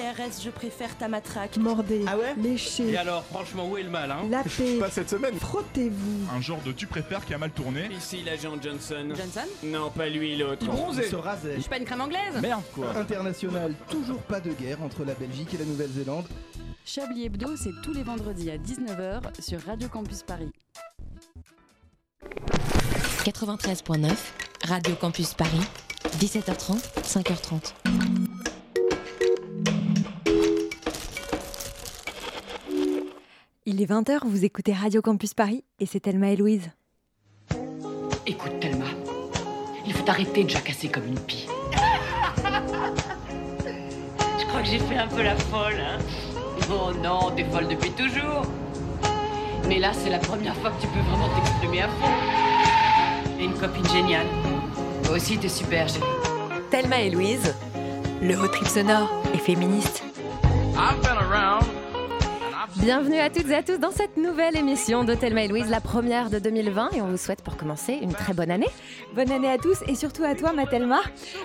CRS, je préfère ta matraque. Mordez, Ah ouais léchez, Et alors, franchement, où est le mal, hein lapez, Pas cette semaine. frottez-vous. Un genre de tu préfères qui a mal tourné. Ici l'agent Johnson. Johnson Non, pas lui, l'autre. Se rasait. Je suis pas une crème anglaise Merde quoi. International, toujours pas de guerre entre la Belgique et la Nouvelle-Zélande. Chablis Hebdo, c'est tous les vendredis à 19h sur Radio Campus Paris. 93.9, Radio Campus Paris, 17h30, 5h30. Il est 20h, vous écoutez Radio Campus Paris et c'est Thelma et Louise. Écoute, Thelma, il faut arrêter de jacasser comme une pie. Je crois que j'ai fait un peu la folle, hein. Oh non, t'es folle depuis toujours. Mais là, c'est la première fois que tu peux vraiment t'exprimer à fond. Et une copine géniale. Toi aussi, t'es super, chérie. Thelma et Louise, le haut trip sonore et féministe. Bienvenue à toutes et à tous dans cette nouvelle émission de Thelma et Louise, la première de 2020 et on vous souhaite pour commencer une très bonne année. Bonne année à tous et surtout à toi, ma Thelma.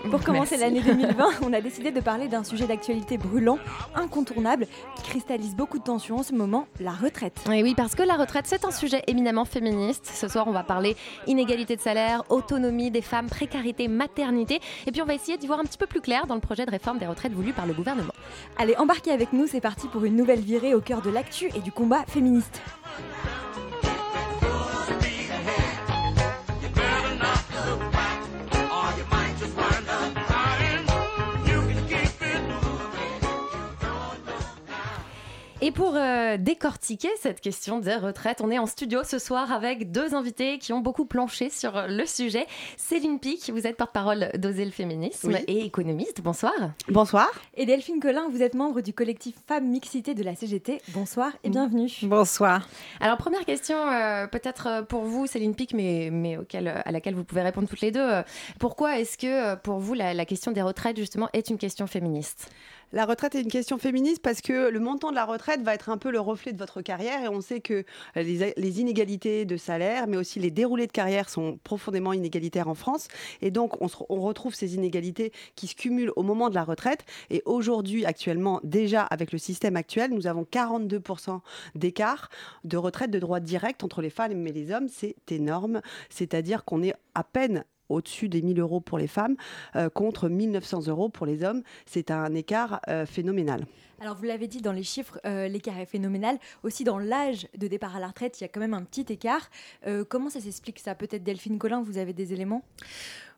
Pour commencer l'année 2020, on a décidé de parler d'un sujet d'actualité brûlant, incontournable, qui cristallise beaucoup de tensions en ce moment, la retraite. Et oui, parce que la retraite, c'est un sujet éminemment féministe. Ce soir, on va parler inégalité de salaire, autonomie des femmes, précarité, maternité. Et puis, on va essayer d'y voir un petit peu plus clair dans le projet de réforme des retraites voulu par le gouvernement. Allez, embarquez avec nous, c'est parti pour une nouvelle virée au cœur de et du combat féministe. Et pour euh, décortiquer cette question des retraites, on est en studio ce soir avec deux invités qui ont beaucoup planché sur le sujet. Céline Pic, vous êtes porte-parole d'Oser le féminisme Oui. et économiste. Bonsoir. Bonsoir. Et Delphine Collin, vous êtes membre du collectif Femmes Mixité de la CGT. Bonsoir et bienvenue. Bonsoir. Alors première question, euh, peut-être euh, pour vous, Céline Pic, mais, mais auquel, à laquelle vous pouvez répondre toutes les deux. Pourquoi est-ce que pour vous la, la question des retraites justement est une question féministe? La retraite est une question féministe parce que le montant de la retraite va être un peu le reflet de votre carrière et on sait que euh, les, inégalités de salaire, mais aussi les déroulés de carrière sont profondément inégalitaires en France. Et donc, on retrouve ces inégalités qui se cumulent au moment de la retraite. Et aujourd'hui, actuellement, déjà avec le système actuel, nous avons 42% d'écart de retraite de droit direct entre les femmes et les hommes. C'est énorme. C'est-à-dire qu'on est à peine au-dessus des 1000 euros pour les femmes euh, contre 1900 euros pour les hommes. C'est un écart euh, phénoménal. Alors vous l'avez dit dans les chiffres, euh, l'écart est phénoménal. Aussi dans l'âge de départ à la retraite, il y a quand même un petit écart. Euh, comment ça s'explique ça? Peut-être Delphine Collin, vous avez des éléments?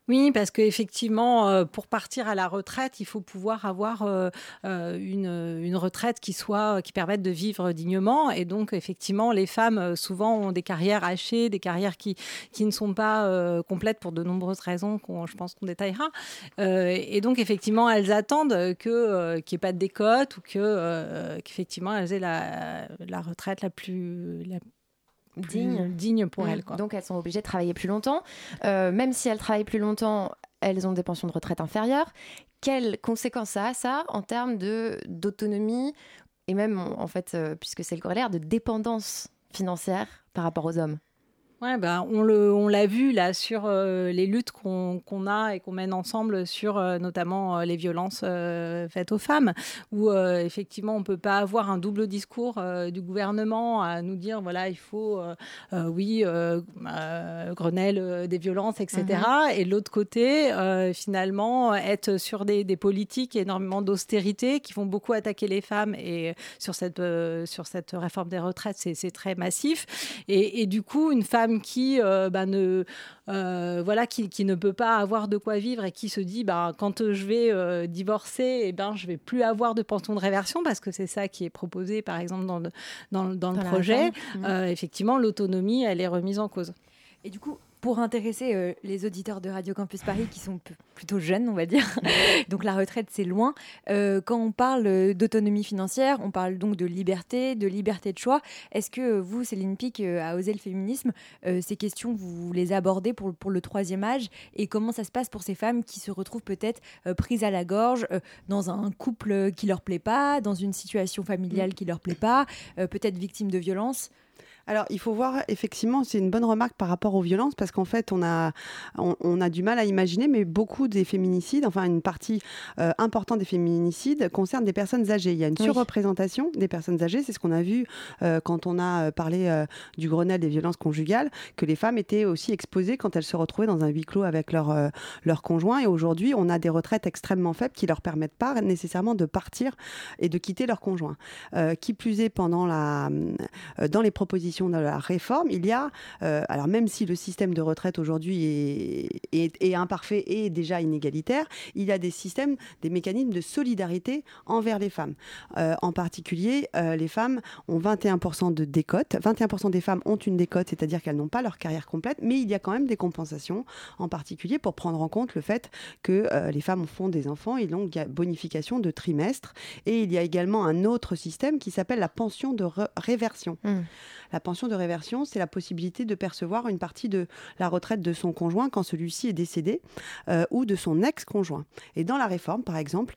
Oui, parce qu'effectivement, euh, pour partir à la retraite, il faut pouvoir avoir euh, euh, une, une retraite qui soit qui permette de vivre dignement. Et donc, effectivement, les femmes euh, souvent ont des carrières hachées, des carrières qui, qui ne sont pas complètes pour de nombreuses raisons qu'on, je pense qu'on détaillera. Et donc, effectivement, elles attendent que qu'il n'y ait pas de décote ou que qu'effectivement elles aient la, la retraite la plus Digne. digne pour Mm. elles. Quoi. Donc elles sont obligées de travailler plus longtemps. Euh, même si elles travaillent plus longtemps, elles ont des pensions de retraite inférieures. Quelles conséquences ça a ça en termes de d'autonomie et même en fait, euh, puisque c'est le corollaire, de dépendance financière par rapport aux hommes? Ouais, ben, on le, on l'a vu là sur euh, les luttes qu'on qu'on a et qu'on mène ensemble sur euh, notamment euh, les violences faites aux femmes, où effectivement on peut pas avoir un double discours du gouvernement à nous dire voilà il faut oui Grenelle des violences etc. Et de l'autre côté finalement être sur des, des politiques énormément d'austérité qui vont beaucoup attaquer les femmes et sur cette sur cette réforme des retraites c'est c'est très massif et, et du coup une femme qui euh, bah, ne euh, voilà qui, qui ne peut pas avoir de quoi vivre et qui se dit bah, quand je vais euh, divorcer et ben je vais plus avoir de pension de réversion parce que c'est ça qui est proposé par exemple dans le, dans, le- dans projet. effectivement l'autonomie elle est remise en cause. Et du coup, pour intéresser euh, les auditeurs de Radio Campus Paris qui sont plutôt jeunes, on va dire, donc la retraite c'est loin. Euh, quand on parle euh, d'autonomie financière, on parle donc de liberté, de liberté de choix. Est-ce que vous, Céline Pic, euh, à Oser le féminisme, ces questions, vous les abordez pour, pour le troisième âge? Et comment ça se passe pour ces femmes qui se retrouvent peut-être prises à la gorge dans un couple qui leur plaît pas, dans une situation familiale qui leur plaît pas, peut-être victimes de violences? Alors, il faut voir, effectivement, c'est une bonne remarque par rapport aux violences, parce qu'en fait, on a, on, a du mal à imaginer, mais beaucoup des féminicides, enfin, une partie euh, importante des féminicides concerne des personnes âgées. Il y a une surreprésentation des personnes âgées, c'est ce qu'on a vu euh, quand on a euh, parlé du Grenelle des violences conjugales, que les femmes étaient aussi exposées quand elles se retrouvaient dans un huis clos avec leur, leur conjoint. Et aujourd'hui, on a des retraites extrêmement faibles qui leur permettent pas nécessairement de partir et de quitter leur conjoint. qui plus est, pendant la, dans les propositions de la réforme, il y a, euh, alors même si le système de retraite aujourd'hui est, imparfait et déjà inégalitaire, il y a des systèmes, des mécanismes de solidarité envers les femmes. Euh, en particulier, euh, les femmes ont 21% de décote. 21% des femmes ont une décote, c'est-à-dire qu'elles n'ont pas leur carrière complète, mais il y a quand même des compensations, en particulier pour prendre en compte le fait que les femmes font des enfants et donc il y bonification de trimestre. Et il y a également un autre système qui s'appelle la pension de réversion. Mmh. La pension de réversion, c'est la possibilité de percevoir une partie de la retraite de son conjoint quand celui-ci est décédé euh, ou de son ex-conjoint. Et dans la réforme, par exemple,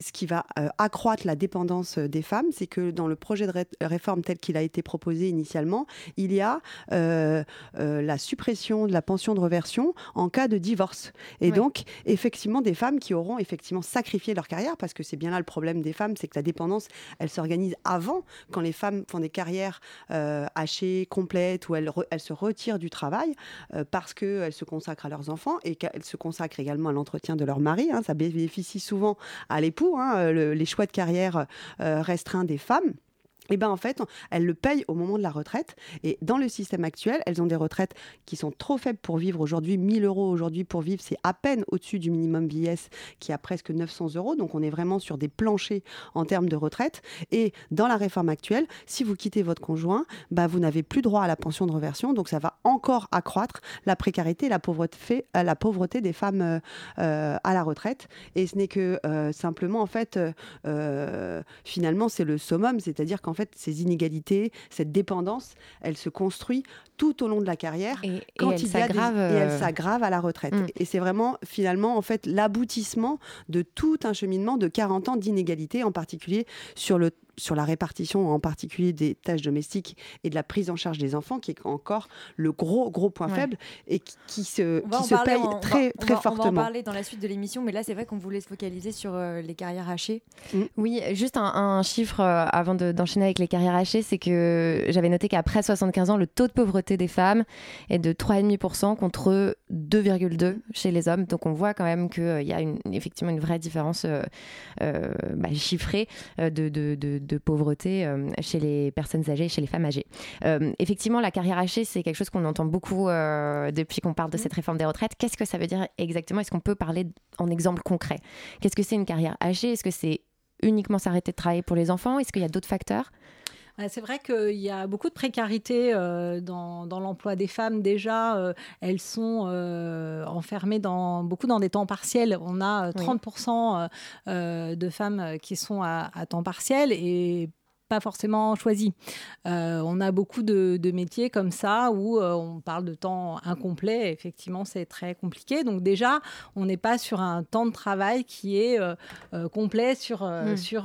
ce qui va euh, accroître la dépendance euh, des femmes, c'est que dans le projet de réforme tel qu'il a été proposé initialement, il y a euh, la suppression de la pension de reversion en cas de divorce. Et donc, effectivement, des femmes qui auront effectivement sacrifié leur carrière, parce que c'est bien là le problème des femmes, c'est que la dépendance, elle s'organise avant, quand les femmes font des carrières hachées, complètes, où elles, elles, se retirent du travail, parce qu'elles se consacrent à leurs enfants et qu'elles se consacrent également à l'entretien de leur mari. Hein. ça bénéficie souvent à l'époux Hein, euh, les choix de carrière euh, restreints des femmes eh ben en fait, elles le payent au moment de la retraite. Et dans le système actuel, elles ont des retraites qui sont trop faibles pour vivre aujourd'hui. 1000 euros aujourd'hui pour vivre, c'est à peine au-dessus du minimum vieillesse qui a presque 900 euros. Donc on est vraiment sur des planchers en termes de retraite. Et dans la réforme actuelle, si vous quittez votre conjoint, bah, vous n'avez plus droit à la pension de reversion. Donc ça va encore accroître la précarité la pauvreté, euh, la pauvreté des femmes euh, euh, à la retraite. Et ce n'est que simplement, en fait, finalement, c'est le summum. C'est-à-dire qu'en fait, ces inégalités, cette dépendance, elle se construit tout au long de la carrière et, quand elle il y a des, et elle s'aggrave à la retraite. Mm. Et c'est vraiment finalement en fait l'aboutissement de tout un cheminement de 40 ans d'inégalité, en particulier sur le sur la répartition en particulier des tâches domestiques et de la prise en charge des enfants, qui est encore le gros, gros point faible et qui, se, qui se paye très, très fortement. On va en parler dans la suite de l'émission, mais là, c'est vrai qu'on voulait se focaliser sur euh, les carrières hachées. Mm. Oui, juste un, chiffre euh, avant d'enchaîner avec les carrières hachées, c'est que j'avais noté qu'après 75 ans, le taux de pauvreté des femmes est de 3,5% contre 2,2% chez les hommes. Donc on voit quand même qu'il euh, y a une, effectivement une vraie différence bah, chiffrée de, de, de de pauvreté euh, chez les personnes âgées, chez les femmes âgées. Euh, effectivement, la carrière hachée, c'est quelque chose qu'on entend beaucoup euh, depuis qu'on parle de cette réforme des retraites. Qu'est-ce que ça veut dire exactement? Est-ce qu'on peut parler en exemple concret? Qu'est-ce que c'est une carrière hachée? Est-ce que c'est uniquement s'arrêter de travailler pour les enfants? Est-ce qu'il y a d'autres facteurs? C'est vrai qu'il y a beaucoup de précarité dans, l'emploi des femmes. Déjà, elles sont enfermées dans, beaucoup dans des temps partiels. On a 30% de femmes qui sont à, à temps partiel et pas forcément choisi. Euh, on a beaucoup de, métiers comme ça où euh, on parle de temps incomplet. Effectivement, c'est très compliqué. Donc déjà, on n'est pas sur un temps de travail qui est euh, complet sur... Hmm. sur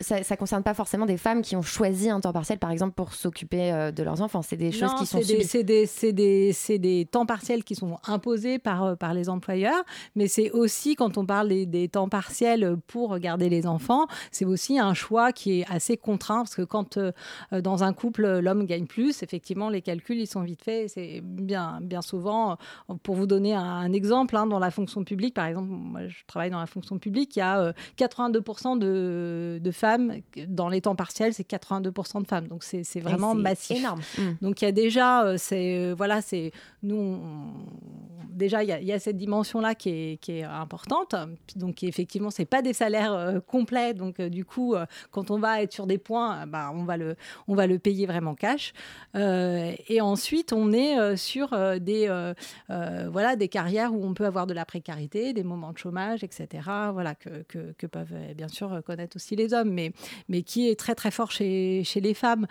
ça, ça, concerne pas forcément des femmes qui ont choisi un temps partiel, par exemple, pour s'occuper de leurs enfants. C'est des choses qui sont C'est des, des, des, temps partiels qui sont imposés par, par les employeurs, mais c'est aussi, quand on parle des, des temps partiels pour garder les enfants, c'est aussi un choix qui est assez contraint parce que quand euh, euh, dans un couple l'homme gagne plus, effectivement les calculs ils sont vite faits. C'est bien bien souvent euh, pour vous donner un, exemple hein, dans la fonction publique par exemple, moi je travaille dans la fonction publique, il y a 82% de, de, femmes dans les temps partiels, c'est 82% de femmes. Donc c'est vraiment massif. Énorme. Mmh. Donc il y a déjà c'est voilà c'est nous déjà il y, a cette dimension là qui est, importante. Donc effectivement c'est pas des salaires complets. Donc du coup quand on va être sur des points, bah, on, va le, payer vraiment cash. Euh, et ensuite, on est euh, sur euh, des, voilà, des carrières où on peut avoir de la précarité, des moments de chômage, etc. Voilà, que, peuvent bien sûr connaître aussi les hommes, mais, mais qui est très très fort chez, chez les femmes.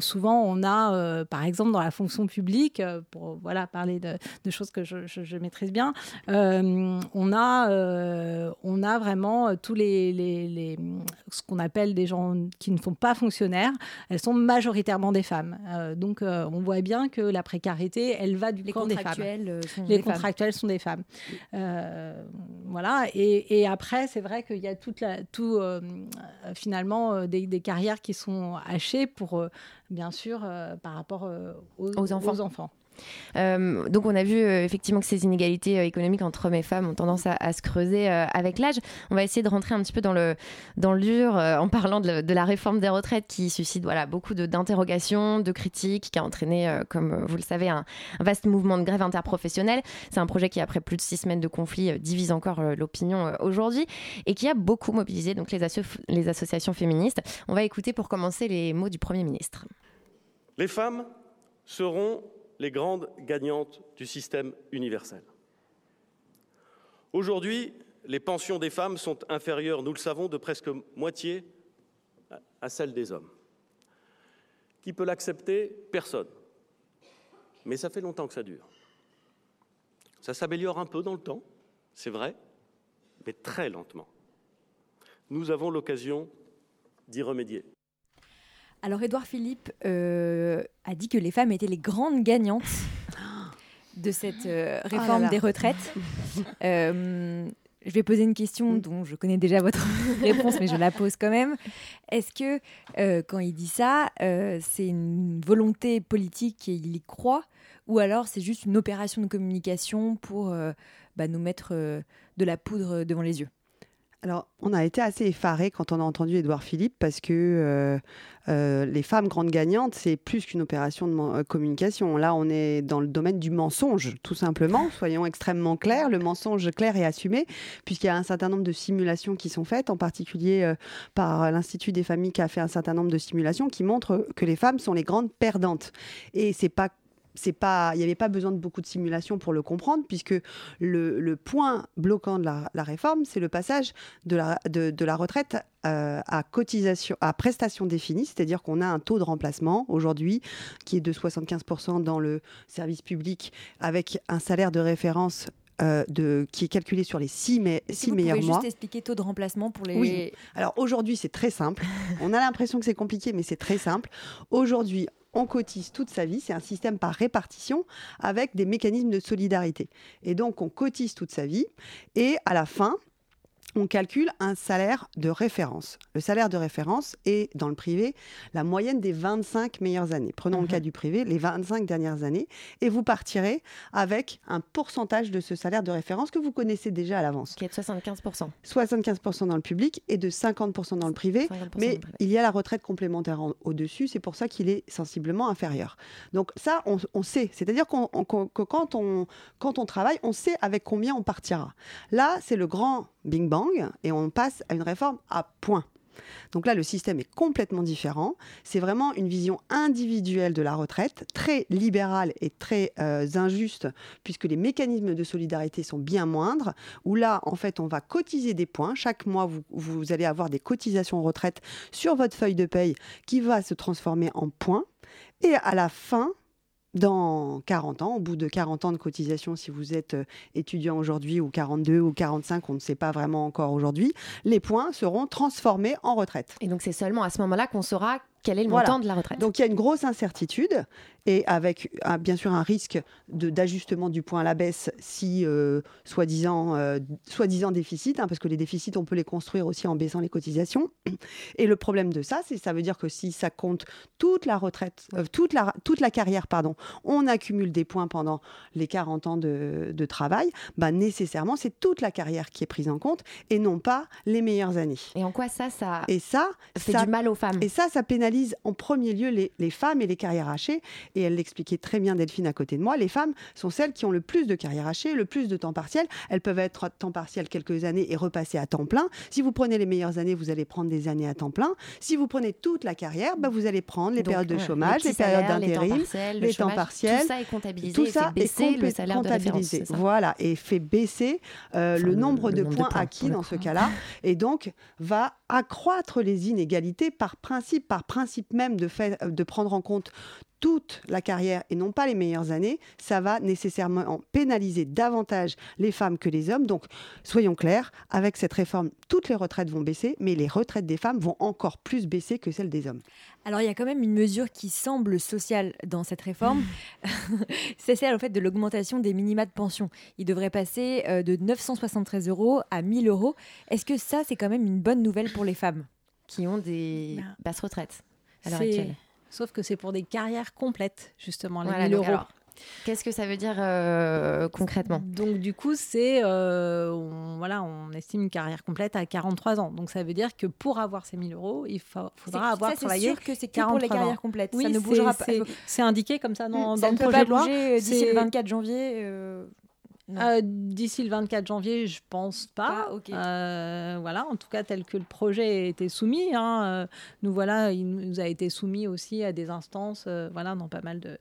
souvent, on a, par exemple, dans la fonction publique, pour voilà, parler de, de choses que je, je, maîtrise bien, on, a, on a vraiment tous les, les, les ce qu'on appelle des gens qui ne sont pas fonctionnaires, elles sont majoritairement des femmes. Euh, donc on voit bien que la précarité, elle va du les camp des femmes. Sont les des contractuels femmes. sont des femmes. voilà. Et, et après, c'est vrai qu'il y a toute la, tout finalement des, des, carrières qui sont hachées pour, bien sûr, par rapport aux, aux enfants. Aux enfants. Euh, donc on a vu euh, effectivement que ces inégalités euh, économiques entre hommes et femmes ont tendance à, se creuser avec l'âge. On va essayer de rentrer un petit peu dans le, dans le dur en parlant de, la réforme des retraites qui suscite voilà, beaucoup d'interrogations, de, critiques, qui a entraîné, comme vous le savez, un, vaste mouvement de grève interprofessionnelle. C'est un projet qui, après plus de six semaines de conflit, divise encore l'opinion aujourd'hui et qui a beaucoup mobilisé donc, les, les associations féministes. On va écouter pour commencer les mots du Premier ministre. Les femmes seront les grandes gagnantes du système universel. Aujourd'hui, les pensions des femmes sont inférieures, nous le savons, de presque moitié à celles des hommes. Qui peut l'accepter? Personne. Mais ça fait longtemps que ça dure. Ça s'améliore un peu dans le temps, c'est vrai, mais très lentement. Nous avons l'occasion d'y remédier. Alors, Édouard Philippe euh, a dit que les femmes étaient les grandes gagnantes de cette euh, réforme oh là là. des retraites. Euh, je vais poser une question dont je connais déjà votre réponse, mais je la pose quand même. Est-ce que, quand il dit ça, c'est une volonté politique et il y croit Ou alors c'est juste une opération de communication pour bah, nous mettre de la poudre devant les yeux? Alors, on a été assez effarés quand on a entendu Édouard Philippe parce que euh, euh, les femmes grandes gagnantes, c'est plus qu'une opération de euh, communication. Là, on est dans le domaine du mensonge, tout simplement. Soyons extrêmement clairs, le mensonge clair et assumé, puisqu'il y a un certain nombre de simulations qui sont faites, en particulier par l'Institut des familles qui a fait un certain nombre de simulations qui montrent que les femmes sont les grandes perdantes. Et c'est pas c'est pas, il n'y avait pas besoin de beaucoup de simulation pour le comprendre, puisque le, le point bloquant de la, la réforme, c'est le passage de la, de, de la retraite euh, à cotisation, à prestation définie, c'est-à-dire qu'on a un taux de remplacement aujourd'hui qui est de 75% dans le service public, avec un salaire de référence euh, de, qui est calculé sur les six, me si six meilleurs pouvez mois. juste expliquer taux de remplacement pour les. Oui. Alors aujourd'hui, c'est très simple. On a l'impression que c'est compliqué, mais c'est très simple. Aujourd'hui, on cotise toute sa vie, c'est un système par répartition avec des mécanismes de solidarité. Et donc on cotise toute sa vie et à la fin, on calcule un salaire de référence. Le salaire de référence est, dans le privé, la moyenne des 25 meilleures années. Prenons mmh. le cas du privé, les 25 dernières années, et vous partirez avec un pourcentage de ce salaire de référence que vous connaissez déjà à l'avance. Qui est de 75%. 75% dans le public et de 50% dans le privé. 50% mais privé. il y a la retraite complémentaire au-dessus, c'est pour ça qu'il est sensiblement inférieur. Donc ça, on, on sait. C'est-à-dire qu'on, que quand on, quand on travaille, on sait avec combien on partira. Là, c'est le grand bing bang et on passe à une réforme à points. Donc là, le système est complètement différent. C'est vraiment une vision individuelle de la retraite, très libérale et très euh, injuste, puisque les mécanismes de solidarité sont bien moindres, où là, en fait, on va cotiser des points. Chaque mois, vous, vous allez avoir des cotisations retraite sur votre feuille de paye qui va se transformer en points. Et à la fin, dans 40 ans, au bout de 40 ans de cotisation, si vous êtes euh, étudiant aujourd'hui, ou 42 ou 45, on ne sait pas vraiment encore aujourd'hui, les points seront transformés en retraite. Et donc c'est seulement à ce moment-là qu'on saura quel est le voilà. montant de la retraite. Donc il y a une grosse incertitude et avec un, bien sûr un risque d'ajustement du point à la baisse si euh, soi-disant euh, soi-disant déficit, hein, parce que les déficits on peut les construire aussi en baissant les cotisations. Et le problème de ça, c'est ça veut dire que si ça compte toute la retraite, euh, toute la toute la carrière, pardon, on accumule des points pendant les 40 ans de, de travail, bah nécessairement c'est toute la carrière qui est prise en compte et non pas les meilleures années. Et en quoi ça, ça et ça fait ça, du mal aux femmes? Et ça, ça pénalise en premier lieu les, les, femmes et les carrières hachées. Et elle l'expliquait très bien, Delphine, à côté de moi. Les femmes sont celles qui ont le plus de carrières hachées, le plus de temps partiel. Elles peuvent être à temps partiel quelques années et repasser à temps plein. Si vous prenez les meilleures années, vous allez prendre des années à temps plein. Si vous prenez toute la carrière, bah, vous allez prendre les Donc, périodes de chômage, les, les périodes d'intérim, les, les temps partiels. Tout ça est comptabilisé. Tout ça fait baisser est le salaire comptabilisé. de référence. Voilà, et fait baisser euh, enfin, le, nombre le de nombre points de points, acquis dans ce cas-là. Et donc, va accroître les inégalités par principe, par principe même de, fait, de prendre en compte toute la carrière et non pas les meilleures années, ça va nécessairement pénaliser davantage les femmes que les hommes. Donc, soyons clairs, avec cette réforme, toutes les retraites vont baisser, mais les retraites des femmes vont encore plus baisser que celles des hommes. Alors, il y a quand même une mesure qui semble sociale dans cette réforme. C'est celle en fait, de l'augmentation des minima de pension. Il devrait passer euh, de 973 euros à 1000 euros. Est-ce que ça, c'est quand même une bonne nouvelle pour les femmes qui ont des Ben, basses retraites? À l'heure C'est- actuelle Sauf que c'est pour des carrières complètes, justement, les Voilà, 1000 donc euros. alors, Qu'est-ce que ça veut dire euh, concrètement? Donc du coup, c'est euh, on, voilà, on estime une carrière complète à 43 ans. Donc ça veut dire que pour avoir ces 1000 euros, il fa- faudra C'est- avoir ça, c'est travaillé sûr que c'est que pour les 43 ans. carrières complètes. Oui, ça ne c'est- bougera pas. c'est- C'est indiqué comme ça dans, ça dans ne le peut projet pas de loi. euh, d'ici C'est- le 24 janvier. euh. Euh, D'ici le 24 janvier, je pense pas. Euh, voilà, en tout cas tel que le projet a été soumis. hein, euh, nous voilà, il nous a été soumis aussi à des instances, euh, voilà, dans pas mal de.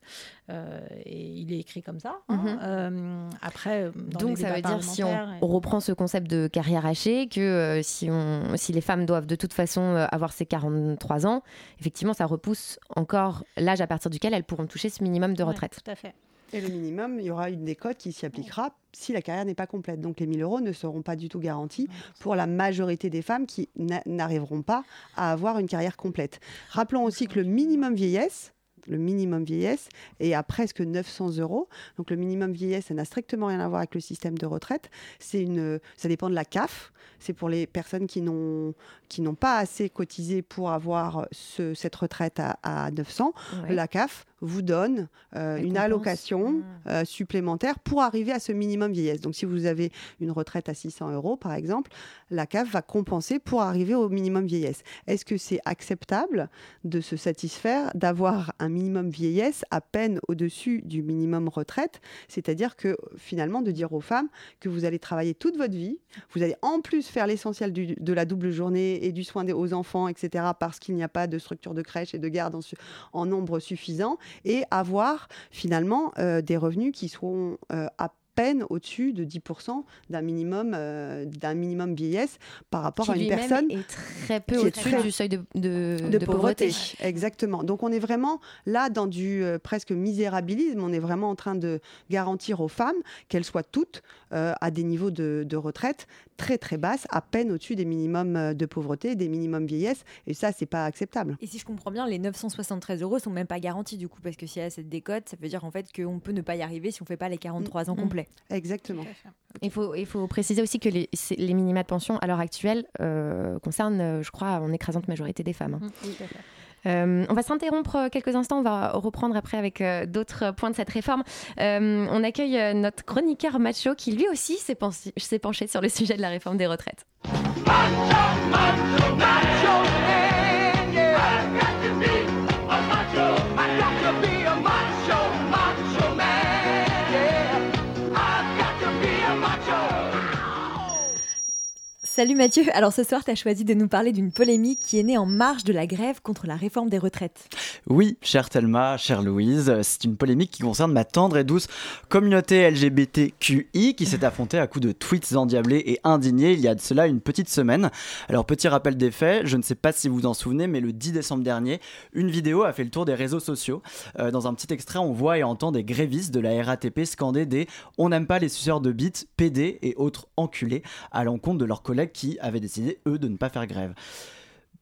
euh, et il est écrit comme ça. hein. Mhm. Euh, après, dans Donc les ça veut dire si on, parlementaires et- on reprend ce concept de carrière hachée, que euh, si, on, si les femmes doivent de toute façon euh, avoir ces 43 ans, effectivement ça repousse encore l'âge à partir duquel elles pourront toucher ce minimum de Ouais, retraite. tout à fait. Et le minimum, il y aura une décote qui s'y appliquera si la carrière n'est pas complète. Donc les 1000 euros ne seront pas du tout garantis pour la majorité des femmes qui n'a- n'arriveront pas à avoir une carrière complète. Rappelons aussi que le minimum vieillesse, le minimum vieillesse est à presque 900 euros. Donc le minimum vieillesse, ça n'a strictement rien à voir avec le système de retraite. C'est une, ça dépend de la CAF. C'est pour les personnes qui n'ont qui n'ont pas assez cotisé pour avoir ce- cette retraite à, à 900. Ouais. La CAF vous donne euh, une allocation euh, supplémentaire pour arriver à ce minimum vieillesse. Donc si vous avez une retraite à 600 euros, par exemple, la CAF va compenser pour arriver au minimum vieillesse. Est-ce que c'est acceptable de se satisfaire d'avoir un minimum vieillesse à peine au-dessus du minimum retraite? C'est-à-dire que finalement de dire aux femmes que vous allez travailler toute votre vie, vous allez en plus faire l'essentiel de la double journée et du soin aux enfants, etc., parce qu'il n'y a pas de structure de crèche et de garde en nombre suffisant, et avoir finalement euh, des revenus qui seront euh, à peine au-dessus de 10% d'un minimum, euh, d'un minimum vieillesse par rapport Qui à une personne est très peu qui est au-dessus très- du seuil de, de- de, de pauvreté. pauvreté. Exactement. Donc on est vraiment là dans du euh, presque misérabilisme. On est vraiment en train de garantir aux femmes qu'elles soient toutes euh, à des niveaux de, de retraite très très basses, à peine au-dessus des minimums de pauvreté, des minimums vieillesse. Et ça, c'est pas acceptable. Et si je comprends bien, les 973 euros sont même pas garantis du coup, parce que s'il y a cette décote, ça veut dire en fait qu'on peut ne pas y arriver si on fait pas les 43 ans Mm. Exactement. Il faut, il faut préciser aussi que les, les minima de pension à l'heure actuelle euh, concernent, euh, je crois, en écrasante majorité des femmes. hein. Euh, on va s'interrompre quelques instants, on va reprendre après avec euh, d'autres points de cette réforme. Euh, on accueille euh, notre chroniqueur macho qui lui aussi s'est penché, s'est penché sur le sujet de la réforme des retraites. Salut Mathieu, alors ce soir tu as choisi de nous parler d'une polémique qui est née en marge de la grève contre la réforme des retraites. Oui, chère Thelma, chère Louise, c'est une polémique qui concerne ma tendre et douce communauté LGBTQI qui s'est affrontée à coups de tweets endiablés et indignés il y a de cela une petite semaine. Alors petit rappel des faits, je ne sais pas si vous vous en souvenez, mais le 10 décembre dernier, une vidéo a fait le tour des réseaux sociaux. Euh, dans un petit extrait, on voit et entend des grévistes de la RATP scander des « on n'aime pas les suceurs de bites, PD et autres enculés » à l'encontre de leurs collègues qui avaient décidé, eux, de ne pas faire grève.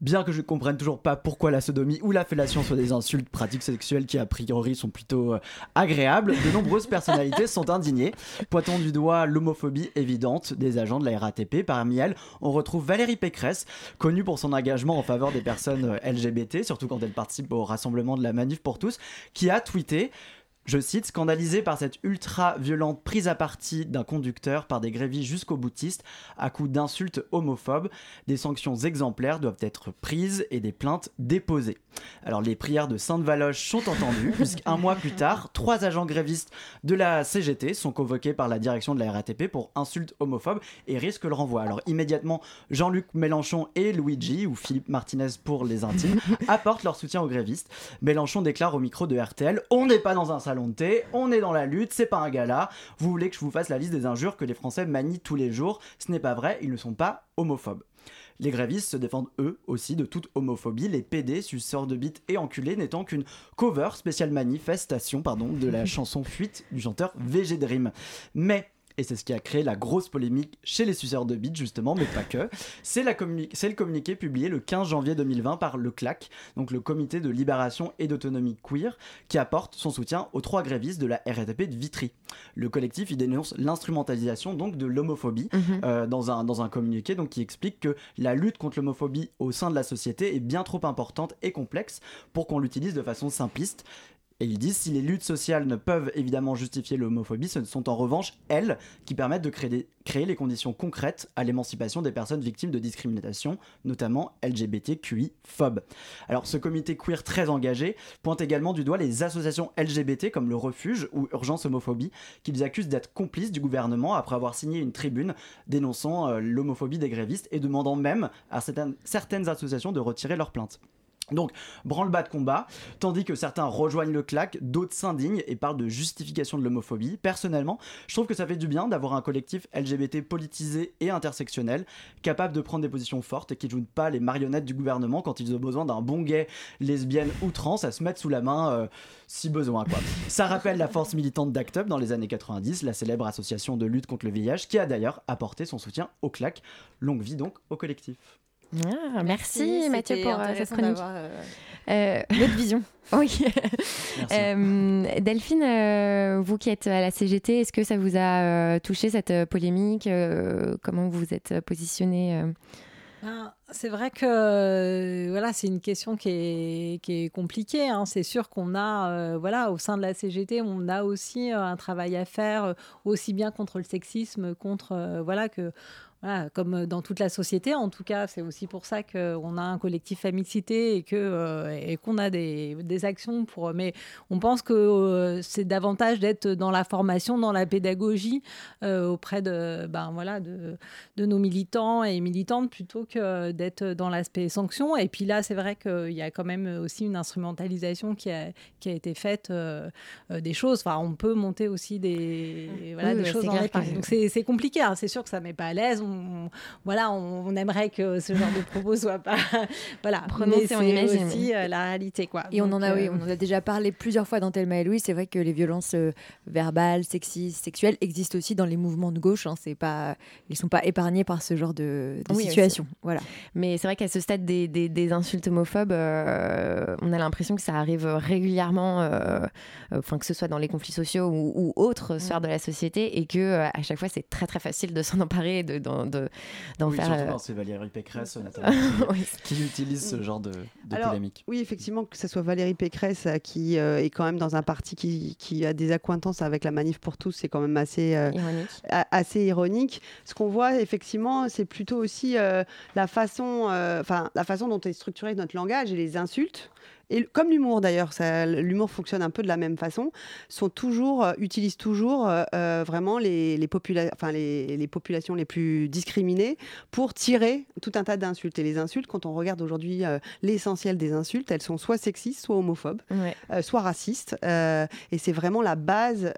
Bien que je ne comprenne toujours pas pourquoi la sodomie ou la fellation soient des insultes pratiques sexuelles qui a priori sont plutôt euh, agréables, de nombreuses personnalités sont indignées, pointant du doigt l'homophobie évidente des agents de la RATP. Parmi elles, on retrouve Valérie Pécresse, connue pour son engagement en faveur des personnes euh, LGBT, surtout quand elle participe au rassemblement de la Manif pour tous, qui a tweeté je cite, scandalisé par cette ultra-violente prise à partie d'un conducteur par des grévistes jusqu'au boutiste à coups d'insultes homophobes, des sanctions exemplaires doivent être prises et des plaintes déposées. Alors les prières de Sainte-Valoche sont entendues, puisqu'un mois plus tard, trois agents grévistes de la CGT sont convoqués par la direction de la RATP pour insultes homophobes et risquent le renvoi. Alors immédiatement, Jean-Luc Mélenchon et Luigi, ou Philippe Martinez pour les intimes, apportent leur soutien aux grévistes. Mélenchon déclare au micro de RTL On n'est pas dans un salon on est dans la lutte, c'est pas un gala. Vous voulez que je vous fasse la liste des injures que les Français manient tous les jours Ce n'est pas vrai, ils ne sont pas homophobes. Les grévistes se défendent eux aussi de toute homophobie, les PD, suceurs de bites et enculés n'étant qu'une cover spéciale manifestation pardon, de la chanson Fuite du chanteur VG Dream. Mais et c'est ce qui a créé la grosse polémique chez les suceurs de bites justement, mais pas que. C'est communi- le communiqué publié le 15 janvier 2020 par le CLAC, donc le Comité de libération et d'autonomie queer, qui apporte son soutien aux trois grévistes de la RATP de Vitry. Le collectif y dénonce l'instrumentalisation donc de l'homophobie Mhm. euh, dans, un, dans un communiqué donc qui explique que la lutte contre l'homophobie au sein de la société est bien trop importante et complexe pour qu'on l'utilise de façon simpliste. Et ils disent si les luttes sociales ne peuvent évidemment justifier l'homophobie, ce sont en revanche elles qui permettent de créer, les conditions concrètes à l'émancipation des personnes victimes de discrimination, notamment LGBTQI phobes. Alors ce comité queer très engagé pointe également du doigt les associations LGBT comme le Refuge ou Urgence Homophobie, qu'ils accusent d'être complices du gouvernement après avoir signé une tribune dénonçant euh, l'homophobie des grévistes et demandant même à certaines associations de retirer leurs plaintes. Donc, branle-bas de combat, tandis que certains rejoignent le clac, d'autres s'indignent et parlent de justification de l'homophobie. Personnellement, je trouve que ça fait du bien d'avoir un collectif LGBT politisé et intersectionnel, capable de prendre des positions fortes et qui ne jouent pas les marionnettes du gouvernement quand ils ont besoin d'un bon gay, lesbienne ou trans à se mettre sous la main euh, si besoin. Quoi. Ça rappelle la force militante d'ACT UP dans les années 90, la célèbre association de lutte contre le VIH, qui a d'ailleurs apporté son soutien au clac. Longue vie donc au collectif. Ah, merci, Merci, Mathieu pour euh, cette chronique. d'avoir, euh, Euh, Notre vision. oui. Euh, Delphine, euh, vous qui êtes à la CGT, est-ce que ça vous a euh, touché cette polémique Euh, Comment vous vous êtes positionné euh? Ben, C'est vrai que euh, voilà, c'est une question qui est, qui est compliquée. hein. C'est sûr qu'on a, euh, voilà, au sein de la CGT, on a aussi euh, un travail à faire, euh, aussi bien contre le sexisme, contre, euh, voilà, que voilà, comme dans toute la société, en tout cas, c'est aussi pour ça qu'on a un collectif Amicité et que euh, et qu'on a des, des actions pour. Mais on pense que euh, c'est davantage d'être dans la formation, dans la pédagogie euh, auprès de, ben voilà, de, de nos militants et militantes plutôt que d'être dans l'aspect sanction. Et puis là, c'est vrai qu'il y a quand même aussi une instrumentalisation qui a, qui a été faite euh, euh, des choses. Enfin, on peut monter aussi des, voilà, Oui, des choses en Donc c'est c'est compliqué. hein. C'est sûr que ça met pas à l'aise. On, voilà, on, on aimerait que ce genre de propos soit pas voilà Prononcé, on imagine. aussi euh, la réalité quoi. Et on en a, oui, euh, on en a déjà parlé plusieurs fois dans Thelma et Louise. C'est vrai que les violences euh, verbales, sexistes, sexuelles existent aussi dans les mouvements de gauche. Hein. C'est pas, ils sont pas épargnés par ce genre de, de Oui, situation. Voilà. Mais c'est vrai qu'à ce stade des, des- des insultes homophobes, euh, on a l'impression que ça arrive régulièrement, euh, euh, enfin que ce soit dans les conflits sociaux ou, ou autres sphères de la société, et que euh, à chaque fois c'est très très facile de s'en emparer de, d'en, de- d'en Oui, faire. surtout euh, c'est Valérie Pécresse notamment qui, Oui. qui utilise ce genre de, de Alors, polémique. Oui, effectivement, que ce soit Valérie Pécresse euh, qui euh, est quand même dans un parti qui, qui a des accointances avec la manif pour tous, c'est quand même assez, euh, Ironique. a- assez ironique. Ce qu'on voit effectivement, c'est plutôt aussi euh, la façon, euh, enfin la façon dont est structuré notre langage et les insultes. Et comme l'humour d'ailleurs, l'humour fonctionne un peu de la même façon, sont toujours, euh, utilisent toujours euh, euh, vraiment les, les, popula- les, les populations les plus discriminées pour tirer tout un tas d'insultes. Et les insultes, quand on regarde aujourd'hui euh, l'essentiel des insultes, elles sont soit sexistes, soit homophobes, Ouais. soit racistes. et c'est vraiment la base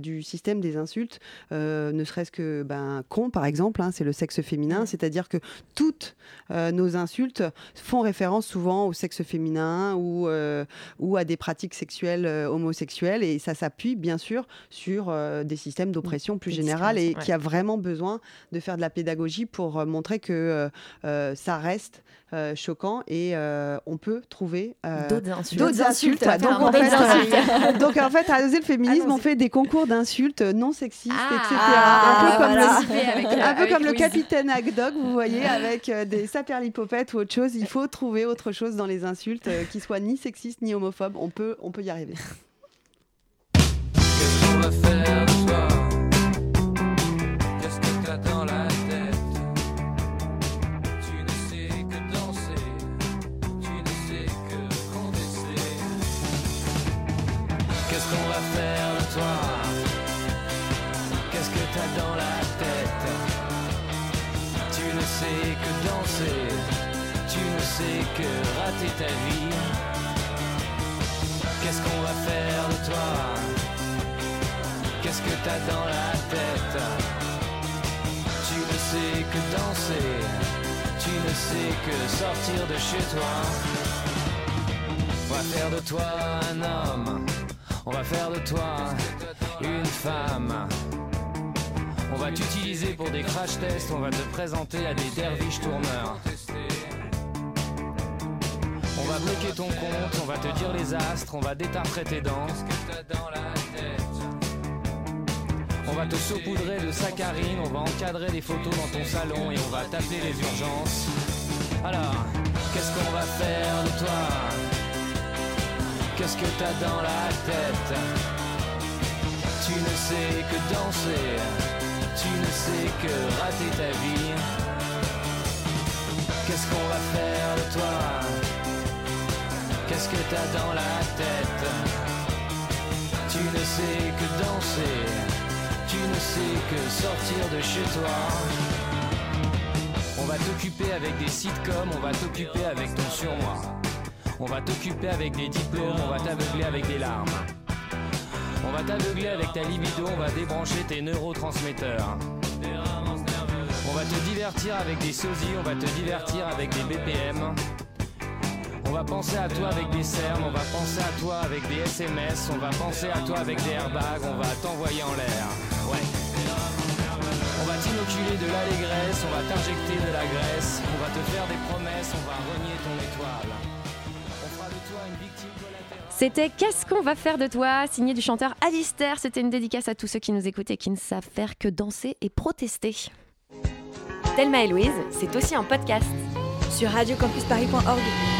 du système des insultes, ne serait-ce que ben, con, par exemple, hein, c'est le sexe féminin, c'est-à-dire que toutes nos insultes font référence souvent au sexe féminin ou, euh, ou à des pratiques sexuelles euh, homosexuelles, et ça s'appuie bien sûr sur euh, des systèmes d'oppression plus Des générales et qui a vraiment besoin de faire de la pédagogie pour montrer que ça reste euh, choquant et euh, on peut trouver euh, D'autres insultes. d'autres D'autres insultes. insultes, Donc, on en fait, historique. donc en fait, à Oser le féminisme, on fait des concours d'insultes non sexistes, Ah, etc. ah, un peu comme voilà. le, Avec, un peu avec comme le Louise. capitaine Agdog, vous voyez, avec euh, des saperlipopettes ou autre chose. Il faut trouver autre chose dans les insultes euh, qui soit ni sexiste ni homophobe. On peut, on peut y arriver. Qu'est-ce qu'on va faire de toi ta vie. Qu'est-ce qu'on va faire de toi? Qu'est-ce que t'as dans la tête? Tu ne sais que danser, tu ne sais que sortir de chez toi. On va faire de toi un homme, on va faire de toi une femme. On va t'utiliser pour des crash tests, on va te présenter à des derviches tourneurs. On va bloquer ton compte, on va te dire les astres, on va détartrer tes dents. On va te saupoudrer de saccharine, on va encadrer les photos dans ton salon et on va t'appeler les urgences. Alors, qu'est-ce qu'on va faire de toi? Qu'est-ce que t'as dans la tête? Tu ne sais que danser, tu ne sais que rater ta vie. Qu'est-ce qu'on va faire de toi? Qu'est-ce que t'as dans la tête? Tu ne sais que danser, tu ne sais que sortir de chez toi. On va t'occuper avec des sitcoms, on va t'occuper avec ton surmoi. On va t'occuper avec des diplômes, on va t'aveugler avec des larmes. On va t'aveugler avec ta libido, on va débrancher tes neurotransmetteurs. On va te divertir avec des sosies, on va te divertir avec des BPM. On va penser à toi avec des cernes, on va penser à toi avec des SMS, on va penser à toi avec des airbags, on va t'envoyer en l'air. Ouais. On va t'inoculer de l'allégresse, on va t'injecter de la graisse, on va te faire des promesses, on va renier ton étoile. On fera de toi une victime collatérale. C'était Qu'est-ce qu'on va faire de toi signé du chanteur Alistair. C'était une dédicace à tous ceux qui nous écoutent et qui ne savent faire que danser et protester. Thelma et Louise, c'est aussi un podcast sur radiocampusparis.org.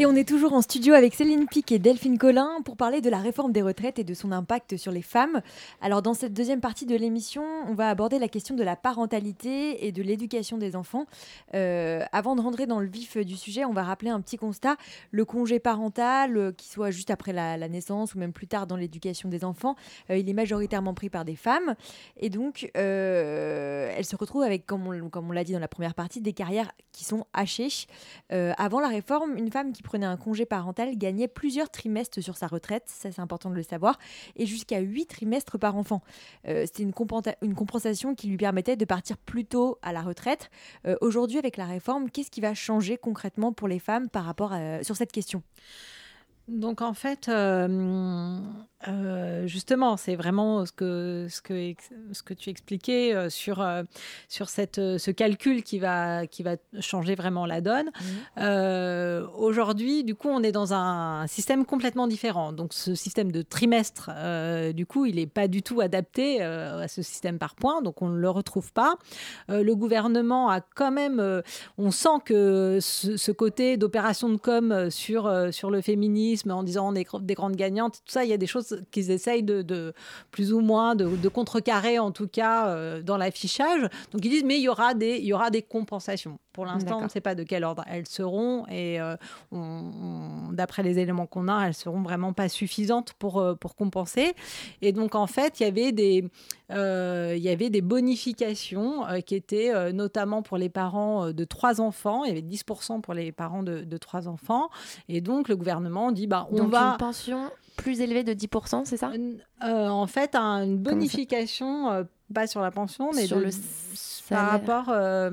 Et on est toujours en studio avec Céline Pic et Delphine Collin pour parler de la réforme des retraites et de son impact sur les femmes. Alors dans cette deuxième partie de l'émission, on va aborder la question de la parentalité et de l'éducation des enfants. Euh, avant de rentrer dans le vif du sujet, on va rappeler un petit constat. Le congé parental, euh, qu'il soit juste après la, naissance ou même plus tard dans l'éducation des enfants, euh, il est majoritairement pris par des femmes. Et donc, euh, elles se retrouvent avec, comme on, comme on l'a dit dans la première partie, des carrières qui sont hachées. Avant la réforme, une femme qui prenait un congé parental gagnait plusieurs trimestres sur sa retraite, ça c'est important de le savoir, et jusqu'à 8 trimestres par enfant. Euh, C'était une, compensation qui lui permettait de partir plus tôt à la retraite. Euh, Aujourd'hui, avec la réforme, qu'est-ce qui va changer concrètement pour les femmes par rapport à, sur cette question? Donc en fait, euh, euh, justement, c'est vraiment ce que, ce, que, ce que tu expliquais euh, sur, sur cette, ce calcul qui va, qui va changer vraiment la donne. Euh, Aujourd'hui, du coup, on est dans un système complètement différent. Donc ce système de trimestre, du coup, il n'est pas du tout adapté à ce système par points, donc on ne le retrouve pas. Le gouvernement a quand même, on sent que ce, ce côté d'opération de com sur, sur le féminisme en disant des grandes gagnantes, tout ça, il y a des choses qu'ils essayent de, plus ou moins de, de contrecarrer en tout cas euh, dans l'affichage. Donc ils disent mais il y aura des, il y aura des compensations. Pour l'instant, on ne sait pas de quel ordre elles seront et euh, d'après les éléments qu'on a, elles seront vraiment pas suffisantes pour, euh, pour compenser. Et donc en fait, il y avait des, euh, il y avait des bonifications qui étaient notamment pour les parents de trois enfants. Il y avait 10% pour les parents de, de trois enfants. Et donc le gouvernement dit bah, on Donc va. une pension plus élevée de 10%, c'est ça? En fait, un- une bonification, pas sur la pension, mais Sur de- le par rapport. euh,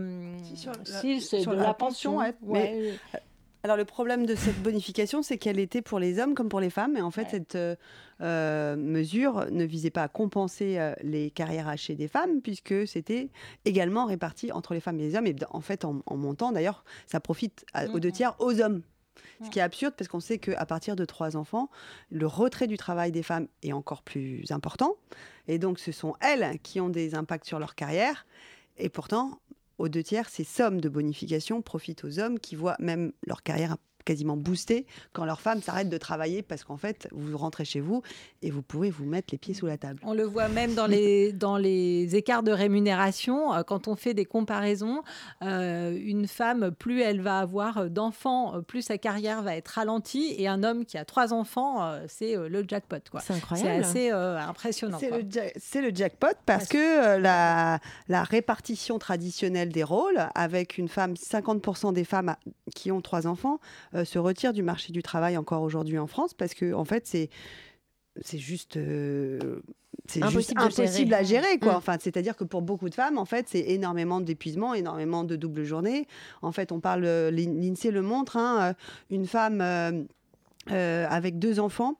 sur la- si, c'est sur de la la pension, pension. ouais. Mais- ouais. Alors le problème de cette bonification, c'est qu'elle était pour les hommes comme pour les femmes. Et en fait, cette euh, euh, mesure ne visait pas à compenser euh, les carrières hachées des femmes, puisque c'était également réparti entre les femmes et les hommes. Et en fait, en, en montant, d'ailleurs, ça profite à- aux deux tiers aux hommes. Ce qui est absurde parce qu'on sait qu'à partir de trois enfants, le retrait du travail des femmes est encore plus important. Et donc, ce sont elles qui ont des impacts sur leur carrière. Et pourtant, aux deux tiers, ces sommes de bonification profitent aux hommes qui voient même leur carrière quasiment boostée quand leurs femmes s'arrêtent de travailler parce qu'en fait, vous rentrez chez vous et vous pouvez vous mettre les pieds sous la table. On le voit même dans les, dans les écarts de rémunération. euh, Quand on fait des comparaisons, euh, une femme, plus elle va avoir d'enfants, euh, plus sa carrière va être ralentie. Et un homme qui a trois enfants, c'est le jackpot. quoi. C'est incroyable. C'est assez euh, impressionnant. C'est le, ja- c'est le jackpot parce que euh, la, la répartition traditionnelle des rôles, avec une femme, 50% des femmes qui ont trois enfants, se retirent du marché du travail encore aujourd'hui en France parce que en fait c'est c'est juste euh, c'est juste Impossible gérer. à gérer quoi. Mm. Enfin, c'est-à-dire que pour beaucoup de femmes, en fait, c'est énormément d'épuisement, énormément de double journée. En fait, on parle, euh, l'In- l'Insee le montre, hein, euh, une femme. euh, euh, avec deux enfants,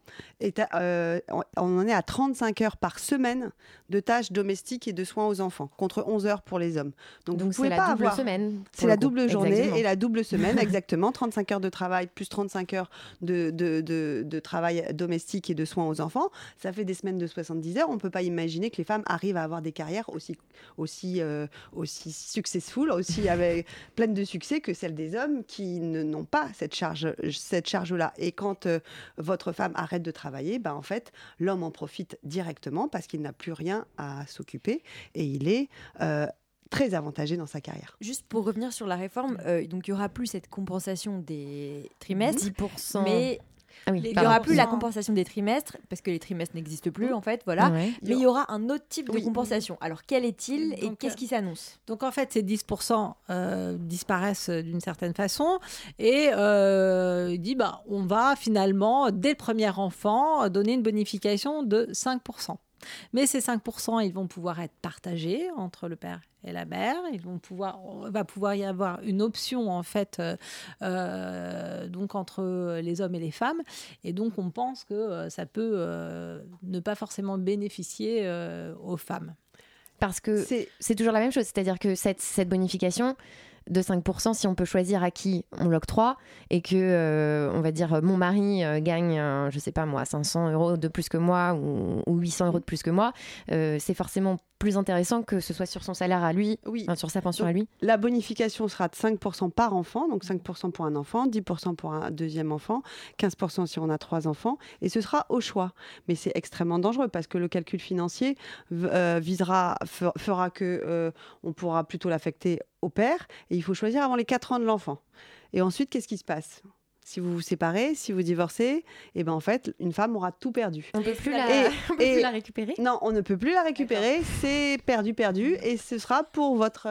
euh, on en est à 35 heures par semaine de tâches domestiques et de soins aux enfants, contre 11 heures pour les hommes. Donc, vous Donc pouvez c'est la pas double avoir... semaine. C'est la coup. double journée Exactement. et la double semaine, exactement. 35 heures de travail plus 35 heures de, de, de- de travail domestique et de soins aux enfants. Ça fait des semaines de 70 heures. On ne peut pas imaginer que les femmes arrivent à avoir des carrières aussi, aussi, euh, aussi successful, aussi avec, pleines de succès que celles des hommes qui n'ont pas cette charge cette charge-là. Et quand euh, votre femme arrête de travailler, ben, en fait, l'homme en profite directement parce qu'il n'a plus rien à s'occuper et il est euh, très avantagé dans sa carrière. Juste pour revenir sur la réforme, euh, donc il y aura plus cette compensation des trimestres, 10%. mais Ah oui, il n'y aura plus la compensation des trimestres parce que les trimestres n'existent plus en fait, voilà. Ouais. Mais il y aura un autre type de Oui. compensation. Alors quel est-il et qu'est-ce qui s'annonce? Donc en fait, ces 10% euh, disparaissent euh, d'une certaine façon. Et euh, il dit, bah, on va finalement, dès le premier enfant, donner une bonification de 5%. Mais ces 5%, ils vont pouvoir être partagés entre le père et la mère. Ils vont pouvoir, on va pouvoir y avoir une option en fait, euh, euh, donc entre les hommes et les femmes. Et donc on pense que euh, ça peut euh, ne pas forcément bénéficier euh, aux femmes. Parce que C'est c'est toujours la même chose, c'est-à-dire que cette, cette bonification de 5%, si on peut choisir à qui on l'octroie, et que, euh, on va dire, mon mari euh, gagne, euh, je sais pas moi, 500 euros de plus que moi ou, ou 800 euros de plus que moi, euh, c'est forcément plus intéressant que ce soit sur son salaire à lui, oui. enfin, sur sa pension Donc, à lui. La bonification sera de 5% par enfant, donc 5% pour un enfant, 10% pour un deuxième enfant, 15% si on a trois enfants, et ce sera au choix. Mais c'est extrêmement dangereux parce que le calcul financier visera, fera que on pourra plutôt l'affecter au père, et il faut choisir avant les 4 ans de l'enfant. Et ensuite, qu'est-ce qui se passe? Si vous vous séparez, si vous divorcez, et ben en fait, une femme aura tout perdu. On peut plus Et- la, on peut et- plus la récupérer? Non, on ne peut plus la récupérer. C'est perdu, perdu. Et ce sera pour votre,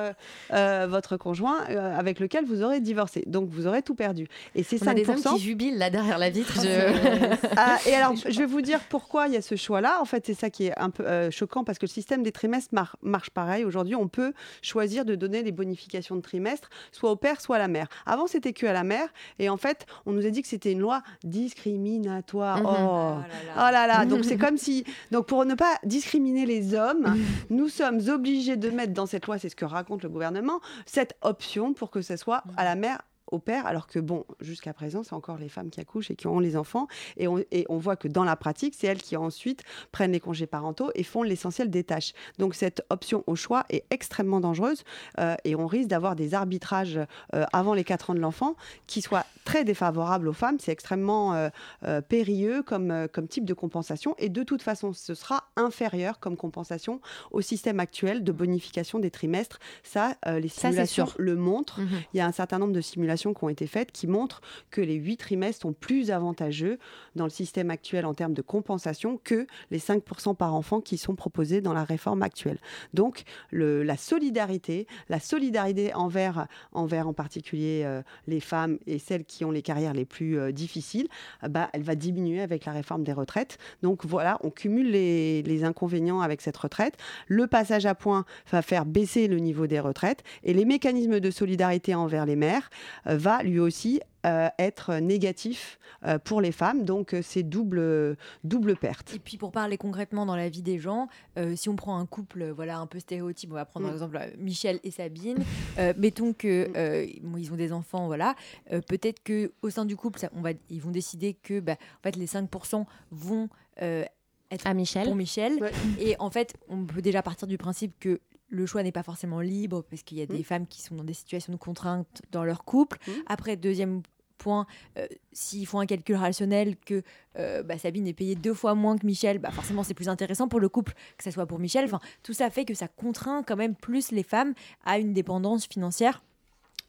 euh, votre conjoint euh, avec lequel vous aurez divorcé. Donc, vous aurez tout perdu. Et c'est On a des hommes 5%. qui jubilent là derrière la vitre. je- Ah, et alors, je vais vous dire pourquoi il y a ce choix-là. En fait, c'est ça qui est un peu euh, choquant parce que le système des trimestres mar- marche pareil. Aujourd'hui, on peut choisir de donner les bonifications de trimestre soit au père, soit à la mère. Avant, c'était que à la mère. Et en fait, on nous a dit que c'était une loi discriminatoire. Mhm. Oh. Oh là là, donc c'est comme si, donc pour ne pas discriminer les hommes, nous sommes obligés de mettre dans cette loi, c'est ce que raconte le gouvernement, cette option pour que ce soit à la mère au père, alors que bon, jusqu'à présent, c'est encore les femmes qui accouchent et qui ont les enfants, et on, et on voit que dans la pratique, c'est elles qui ensuite prennent les congés parentaux et font l'essentiel des tâches. Donc cette option au choix est extrêmement dangereuse, euh, et on risque d'avoir des arbitrages euh, avant les 4 ans de l'enfant qui soient très défavorables aux femmes. C'est extrêmement euh, périlleux comme, comme type de compensation, et de toute façon, ce sera inférieur comme compensation au système actuel de bonification des trimestres. Ça, les Ça, simulations sûr. le montrent. Mhm. Il y a un certain nombre de simulations qui ont été faites qui montrent que les huit trimestres sont plus avantageux dans le système actuel en termes de compensation que les 5% par enfant qui sont proposés dans la réforme actuelle. Donc, la solidarité, la solidarité envers, envers en particulier euh, les femmes et celles qui ont les carrières les plus euh, difficiles, euh, bah, elle va diminuer avec la réforme des retraites. Donc voilà, on cumule les, les inconvénients avec cette retraite. Le passage à point va faire baisser le niveau des retraites et les mécanismes de solidarité envers les mères va lui aussi euh, être négatif euh, pour les femmes. Donc euh, c'est double, double perte. Et puis pour parler concrètement dans la vie des gens, euh, si on prend un couple, euh, voilà un peu stéréotype, on va prendre Mm. par exemple euh, Michel et Sabine. euh, mettons que euh, bon, ils ont des enfants, voilà. Euh, Peut-être que au sein du couple, ça- on va, ils vont décider que bah, en fait les 5% vont euh, être à Michel. pour Michel. Ouais. Et en fait, on peut déjà partir du principe que le choix n'est pas forcément libre parce qu'il y a des Mm. femmes qui sont dans des situations de contrainte dans leur couple. Mm. Après, deuxième point, euh, s'ils font un calcul rationnel que euh, bah, Sabine est payée deux fois moins que Michel, bah, forcément c'est plus intéressant pour le couple que ça soit pour Michel. Enfin, tout ça fait que ça contraint quand même plus les femmes à une dépendance financière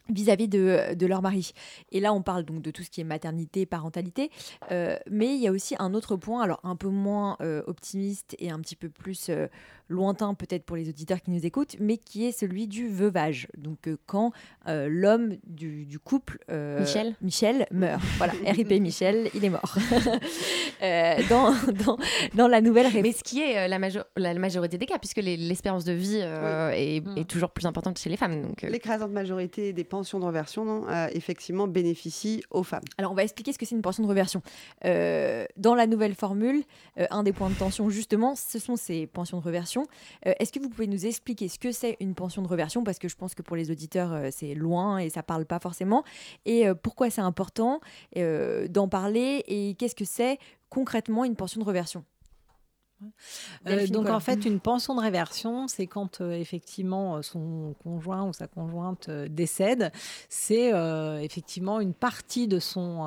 vis-à-vis de, de leur mari. Et là, on parle donc de tout ce qui est maternité, parentalité, euh, mais il y a aussi un autre point, alors un peu moins euh, optimiste et un petit peu plus euh, lointain peut-être pour les auditeurs qui nous écoutent, mais qui est celui du veuvage. Donc quand l'homme du, du, couple, Michel, Michel meurt. voilà, RIP Michel, il est mort. dans, dans, dans, la nouvelle Mais ce qui est la, la, majorité des cas, puisque l'espérance de vie est, Mm. est, toujours plus importante chez les femmes. Donc, L'écrasante majorité des pensions de reversion, non, effectivement, bénéficient aux femmes. Alors, on va expliquer ce que c'est une pension de reversion. dans la nouvelle formule, un des points de tension, justement, ce sont ces pensions de reversion. Est-ce que vous pouvez nous expliquer ce que c'est une pension de reversion? Parce que je pense que pour les auditeurs, c'est loin et ça parle pas forcément. Et pourquoi c'est important d'en parler et qu'est-ce que c'est concrètement une pension de reversion? Euh, donc en fait, une pension de réversion, c'est quand euh, effectivement son conjoint ou sa conjointe euh, décède, c'est effectivement une partie de son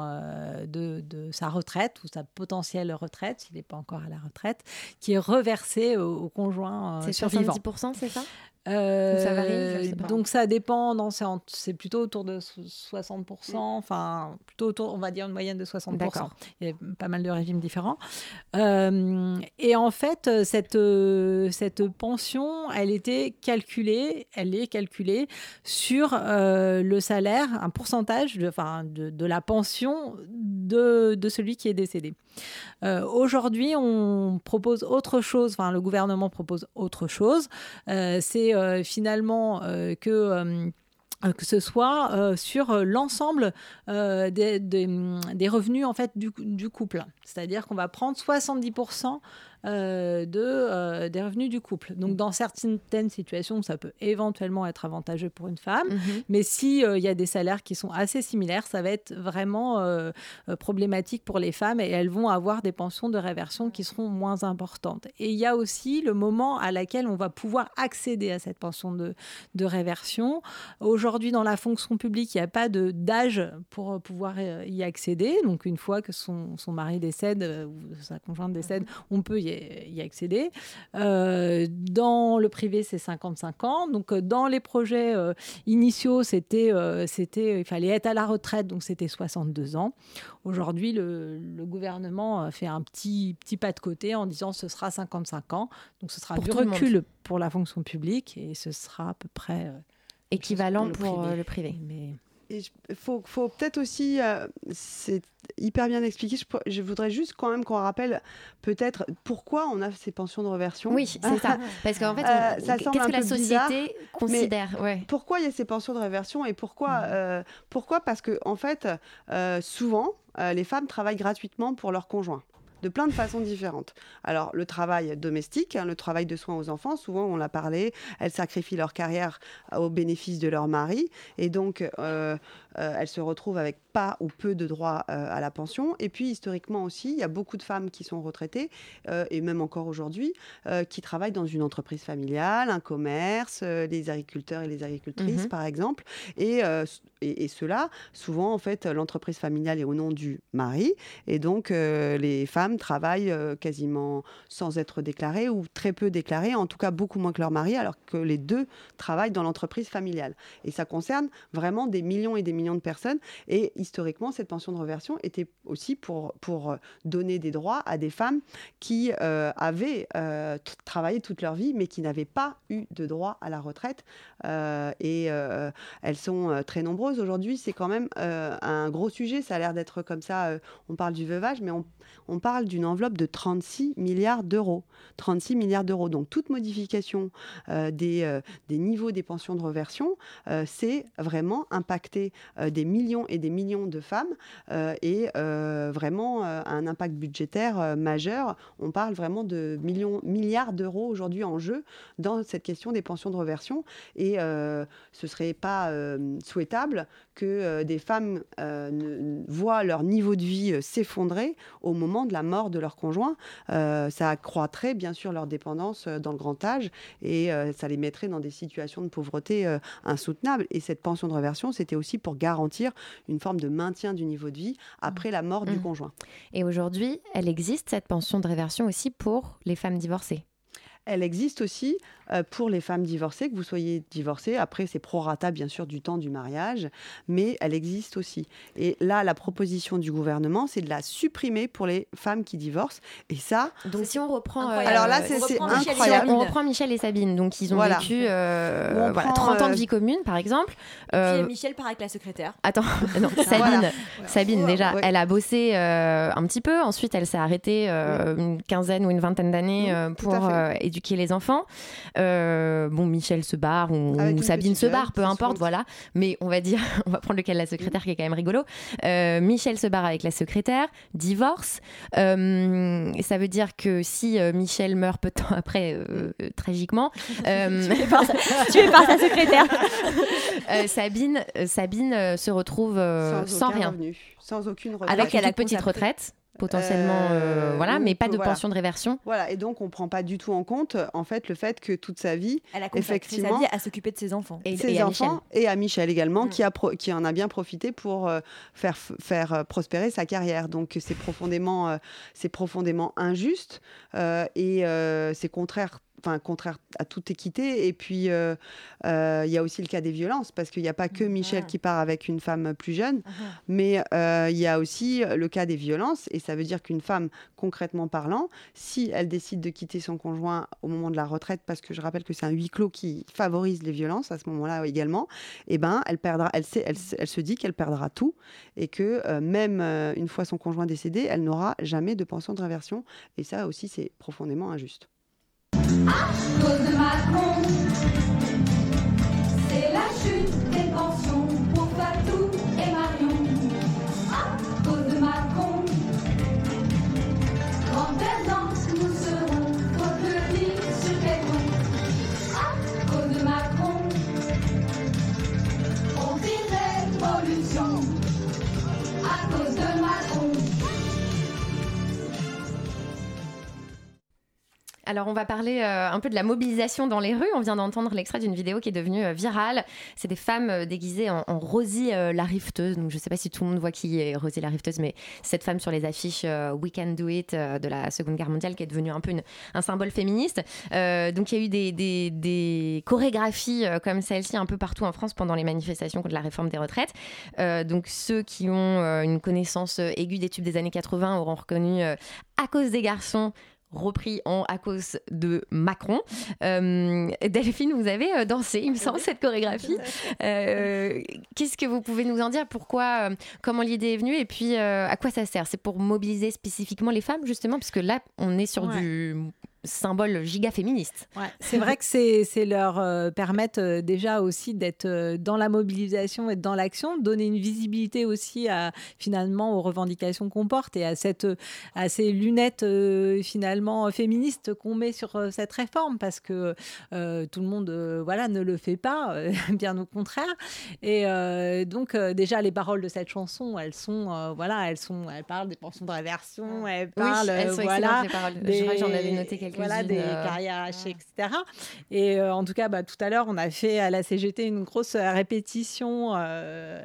de, de, sa retraite ou sa potentielle retraite, s'il n'est pas encore à la retraite, qui est reversée au, au conjoint survivant. C'est 70%, c'est ça? Euh, ça varie, donc ça dépend, c'est plutôt autour de 60%, mmh. enfin plutôt autour, on va dire une moyenne de 60%. Il y a pas mal de régimes différents. Euh, et en fait, cette, cette pension, elle était calculée, elle est calculée sur euh, le salaire, un pourcentage de, enfin, de, de la pension de, de, celui qui est décédé. Euh, Aujourd'hui, on propose autre chose, enfin le gouvernement propose autre chose. Euh, c'est euh, finalement euh, que que ce soit euh, sur l'ensemble euh, des, revenus en fait du couple. C'est-à-dire qu'on va prendre 70% euh, de, des revenus du couple. Donc dans certaines situations, ça peut éventuellement être avantageux pour une femme, Mhm. mais s'il il y a des salaires qui sont assez similaires, ça va être vraiment problématique pour les femmes et elles vont avoir des pensions de réversion qui seront moins importantes. Et il y a aussi le moment à laquelle on va pouvoir accéder à cette pension de, de réversion. Aujourd'hui, dans la fonction publique, il n'y a pas d'âge pour pouvoir y accéder. Donc, une fois que son, son mari décède ou sa conjointe décède, on peut y, y accéder. Euh, dans le privé, c'est 55 ans. Donc, dans les projets euh, initiaux, c'était, euh, c'était, il fallait être à la retraite, donc c'était 62 ans. Aujourd'hui, le, le, gouvernement fait un petit, petit pas de côté en disant ce sera 55 ans. Donc, ce sera pour du recul pour la fonction publique et ce sera à peu près équivalent pour, pour le privé. Le privé. Mais... Il faut, faut peut-être aussi, euh, c'est hyper bien expliqué, je, je, voudrais juste quand même qu'on rappelle peut-être pourquoi on a ces pensions de reversion. Oui, c'est ça. Parce qu'en fait, euh, qu'est-ce que la société bizarre, considère ouais. Pourquoi il y a ces pensions de réversion et pourquoi, Mmh. euh, pourquoi? Parce que en fait, euh, souvent, les femmes travaillent gratuitement pour leur conjoint de plein de façons différentes. Alors, le travail domestique, hein, le travail de soins aux enfants, souvent, on l'a parlé, elles sacrifient leur carrière au bénéfice de leur mari, et donc, euh, euh, elles se retrouvent avec pas ou peu de droits euh, à la pension. Et puis, historiquement aussi, il y a beaucoup de femmes qui sont retraitées, euh, et même encore aujourd'hui, euh, qui travaillent dans une entreprise familiale, un commerce, les agriculteurs et les agricultrices, Mhm. par exemple. Et, et, et cela, souvent, en fait, l'entreprise familiale est au nom du mari, et donc, les femmes travaillent quasiment sans être déclarées ou très peu déclarées, en tout cas beaucoup moins que leur mari, alors que les deux travaillent dans l'entreprise familiale. Et ça concerne vraiment des millions et des millions de personnes. Et historiquement, cette pension de reversion était aussi pour, pour donner des droits à des femmes qui euh, avaient euh, travaillé toute leur vie, mais qui n'avaient pas eu de droit à la retraite. Euh, et elles sont très nombreuses aujourd'hui. C'est quand même un gros sujet. Ça a l'air d'être comme ça. on parle du veuvage, mais on, on parle d'une enveloppe de 36 milliards d'euros. 36 milliards d'euros. Donc toute modification euh, des, euh, des, niveaux des pensions de reversion, euh, c'est vraiment impacter des millions et des millions de femmes et vraiment un impact budgétaire majeur. On parle vraiment de millions, milliards d'euros aujourd'hui en jeu dans cette question des pensions de reversion. Et ce ne serait pas souhaitable que des femmes voient leur niveau de vie s'effondrer au moment de la mort de leur conjoint. Euh, ça accroîtrait bien sûr leur dépendance dans le grand âge et euh, ça les mettrait dans des situations de pauvreté euh, insoutenables. Et cette pension de réversion, c'était aussi pour garantir une forme de maintien du niveau de vie après la mort mmh. du conjoint. Et aujourd'hui, elle existe, cette pension de réversion aussi pour les femmes divorcées? Elle existe aussi euh, pour les femmes divorcées, que vous soyez divorcée. Après, c'est prorata, bien sûr, du temps du mariage, mais elle existe aussi. Et là, la proposition du gouvernement, c'est de la supprimer pour les femmes qui divorcent. Et ça. Donc, si on reprend. euh, Alors là, euh, c'est si c'est on reprend Michel et incroyable. Sabine. On reprend Michel et Sabine. Donc, ils ont Voilà. vécu euh, Où on voilà, prend, 30 ans de euh, vie commune, par exemple. Puis Euh, Michel part avec la secrétaire. Attends, non, Sabine, Voilà. Sabine déjà, Ouais. elle a bossé euh, un petit peu. Ensuite, elle s'est arrêtée euh, une quinzaine ou une vingtaine d'années euh, pour euh, éduquer les enfants. Euh, bon, Michel se barre ou, Sabine se barre, peu importe, voilà. Mais on va dire, on va prendre le cas de la secrétaire qui est quand même rigolo. Euh, Michel se barre avec la secrétaire, divorce. Euh, ça veut dire que si Michel meurt peu de temps après, tragiquement, Tué par par sa secrétaire. Sabine, Sabine se retrouve sans, rien. revenu, sans aucune retraite. Avec une toute petite retraite, potentiellement, euh, Euh, voilà, mais pas de voilà. pension de réversion. Voilà, et donc on prend pas du tout en compte en fait le fait que toute sa vie, Elle a consacré effectivement, sa vie à s'occuper de ses enfants. ses enfants et à Michel également, qui, a pro- qui en a bien profité pour euh, faire, faire euh, prospérer sa carrière. Donc c'est profondément, euh, c'est profondément injuste euh, et euh, c'est contraire. Enfin, contraire à toute équité. Et puis, euh, euh, il y a aussi le cas des violences, parce qu'il n'y a pas que Michel qui part avec une femme plus jeune, mais euh, il y a aussi le cas des violences. Et ça veut dire qu'une femme, concrètement parlant, si elle décide de quitter son conjoint au moment de la retraite, parce que je rappelle que c'est un huis clos qui favorise les violences à ce moment-là également, eh ben, elle, perdra, elle, sait, elle, s- elle se dit qu'elle perdra tout et que même une fois son conjoint décédé, elle n'aura jamais de pension de réversion. Et ça aussi, c'est profondément injuste. Cause de Macron. C'est la chute des pensions Alors, on va parler euh, un peu de la mobilisation dans les rues. On vient d'entendre l'extrait d'une vidéo qui est devenue euh, virale. C'est des femmes euh, déguisées en, Rosie la rifteuse. Donc, je ne sais pas si tout le monde voit qui est Rosie la rifteuse, mais cette femme sur les affiches We Can Do It de la Seconde Guerre mondiale qui est devenue un peu un symbole féministe. Donc, il y a eu des, chorégraphies comme celle-ci un peu partout en France pendant les manifestations contre la réforme des retraites. Donc, ceux qui ont une connaissance aiguë des tubes des années 80 auront reconnu À cause des garçons repris en à cause de Macron. Euh, Delphine, vous avez euh, dansé, il me semble, cette chorégraphie. Euh, Qu'est-ce que vous pouvez nous en dire? Pourquoi Comment l'idée est venue? Et puis, euh, à quoi ça sert? C'est pour mobiliser spécifiquement les femmes, justement Parce que là, on est sur Ouais. du symbole giga féministe. Ouais, c'est vrai que c'est leur euh, permettre euh, déjà aussi d'être euh, dans la mobilisation et dans l'action, donner une visibilité aussi à finalement aux revendications qu'on porte et à cette à ces lunettes euh, finalement féministes qu'on met sur cette réforme parce que tout le monde voilà ne le fait pas, bien au contraire. Et donc déjà les paroles de cette chanson, elles sont voilà, elles sont elles parlent des pensions de réversion, elles Oui, parlent elles sont voilà que j'en avais noté voilà des euh, carrières hachées, etc. Et euh, en tout cas, bah, tout à l'heure, on a fait à la CGT une grosse euh, répétition euh,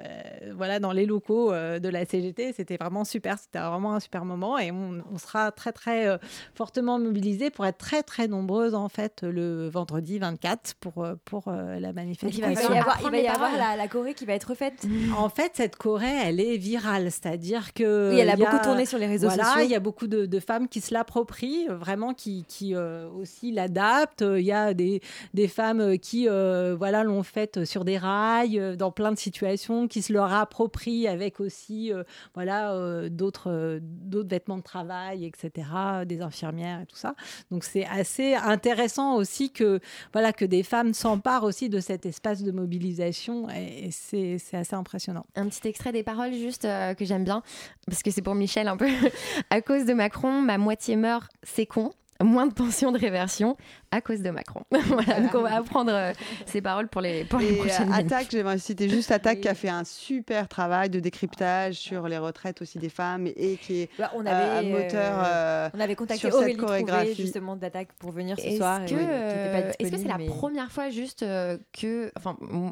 voilà, dans les locaux euh, de la CGT. C'était vraiment super. C'était vraiment un super moment. Et on, on sera très, très euh, fortement mobilisés pour être très, très nombreuses, en fait, le vendredi 24 pour, pour euh, la manifestation. Il va y avoir, il va y avoir la, la Corée qui va être refaite. En fait, cette Corée, elle est virale, c'est-à-dire que Oui, elle a beaucoup tourné sur les réseaux voilà, sociaux. Il y a beaucoup de, de femmes qui se l'approprient, vraiment qui, qui euh, aussi l'adaptent. Euh, Il y a des, femmes euh, qui voilà l'ont faite sur des rails, dans plein de situations, qui se leur approprient avec aussi voilà d'autres d'autres vêtements de travail, etc. Des infirmières et tout ça. Donc c'est assez intéressant aussi que voilà que des femmes s'emparent aussi de cet espace de mobilisation et, c'est c'est assez impressionnant. Un petit extrait des paroles juste que j'aime bien, parce que c'est pour Michel un peu. à cause de Macron, ma moitié meurt, c'est con. Moins de pension de réversion à cause de Macron. voilà, donc on va apprendre euh, ces paroles pour les, pour les Et prochaines euh. Attaque, j'aimerais citer juste Attaque qui a fait un super travail de décryptage sur les retraites aussi des femmes et qui est Bah, on euh, avait, un moteur. euh, euh, on avait contacté sur Aurélie cette chorégraphie. justement d'attaque pour venir ce Est-ce soir. que, euh, est-ce que c'est la première fois juste euh, que, enfin, mm,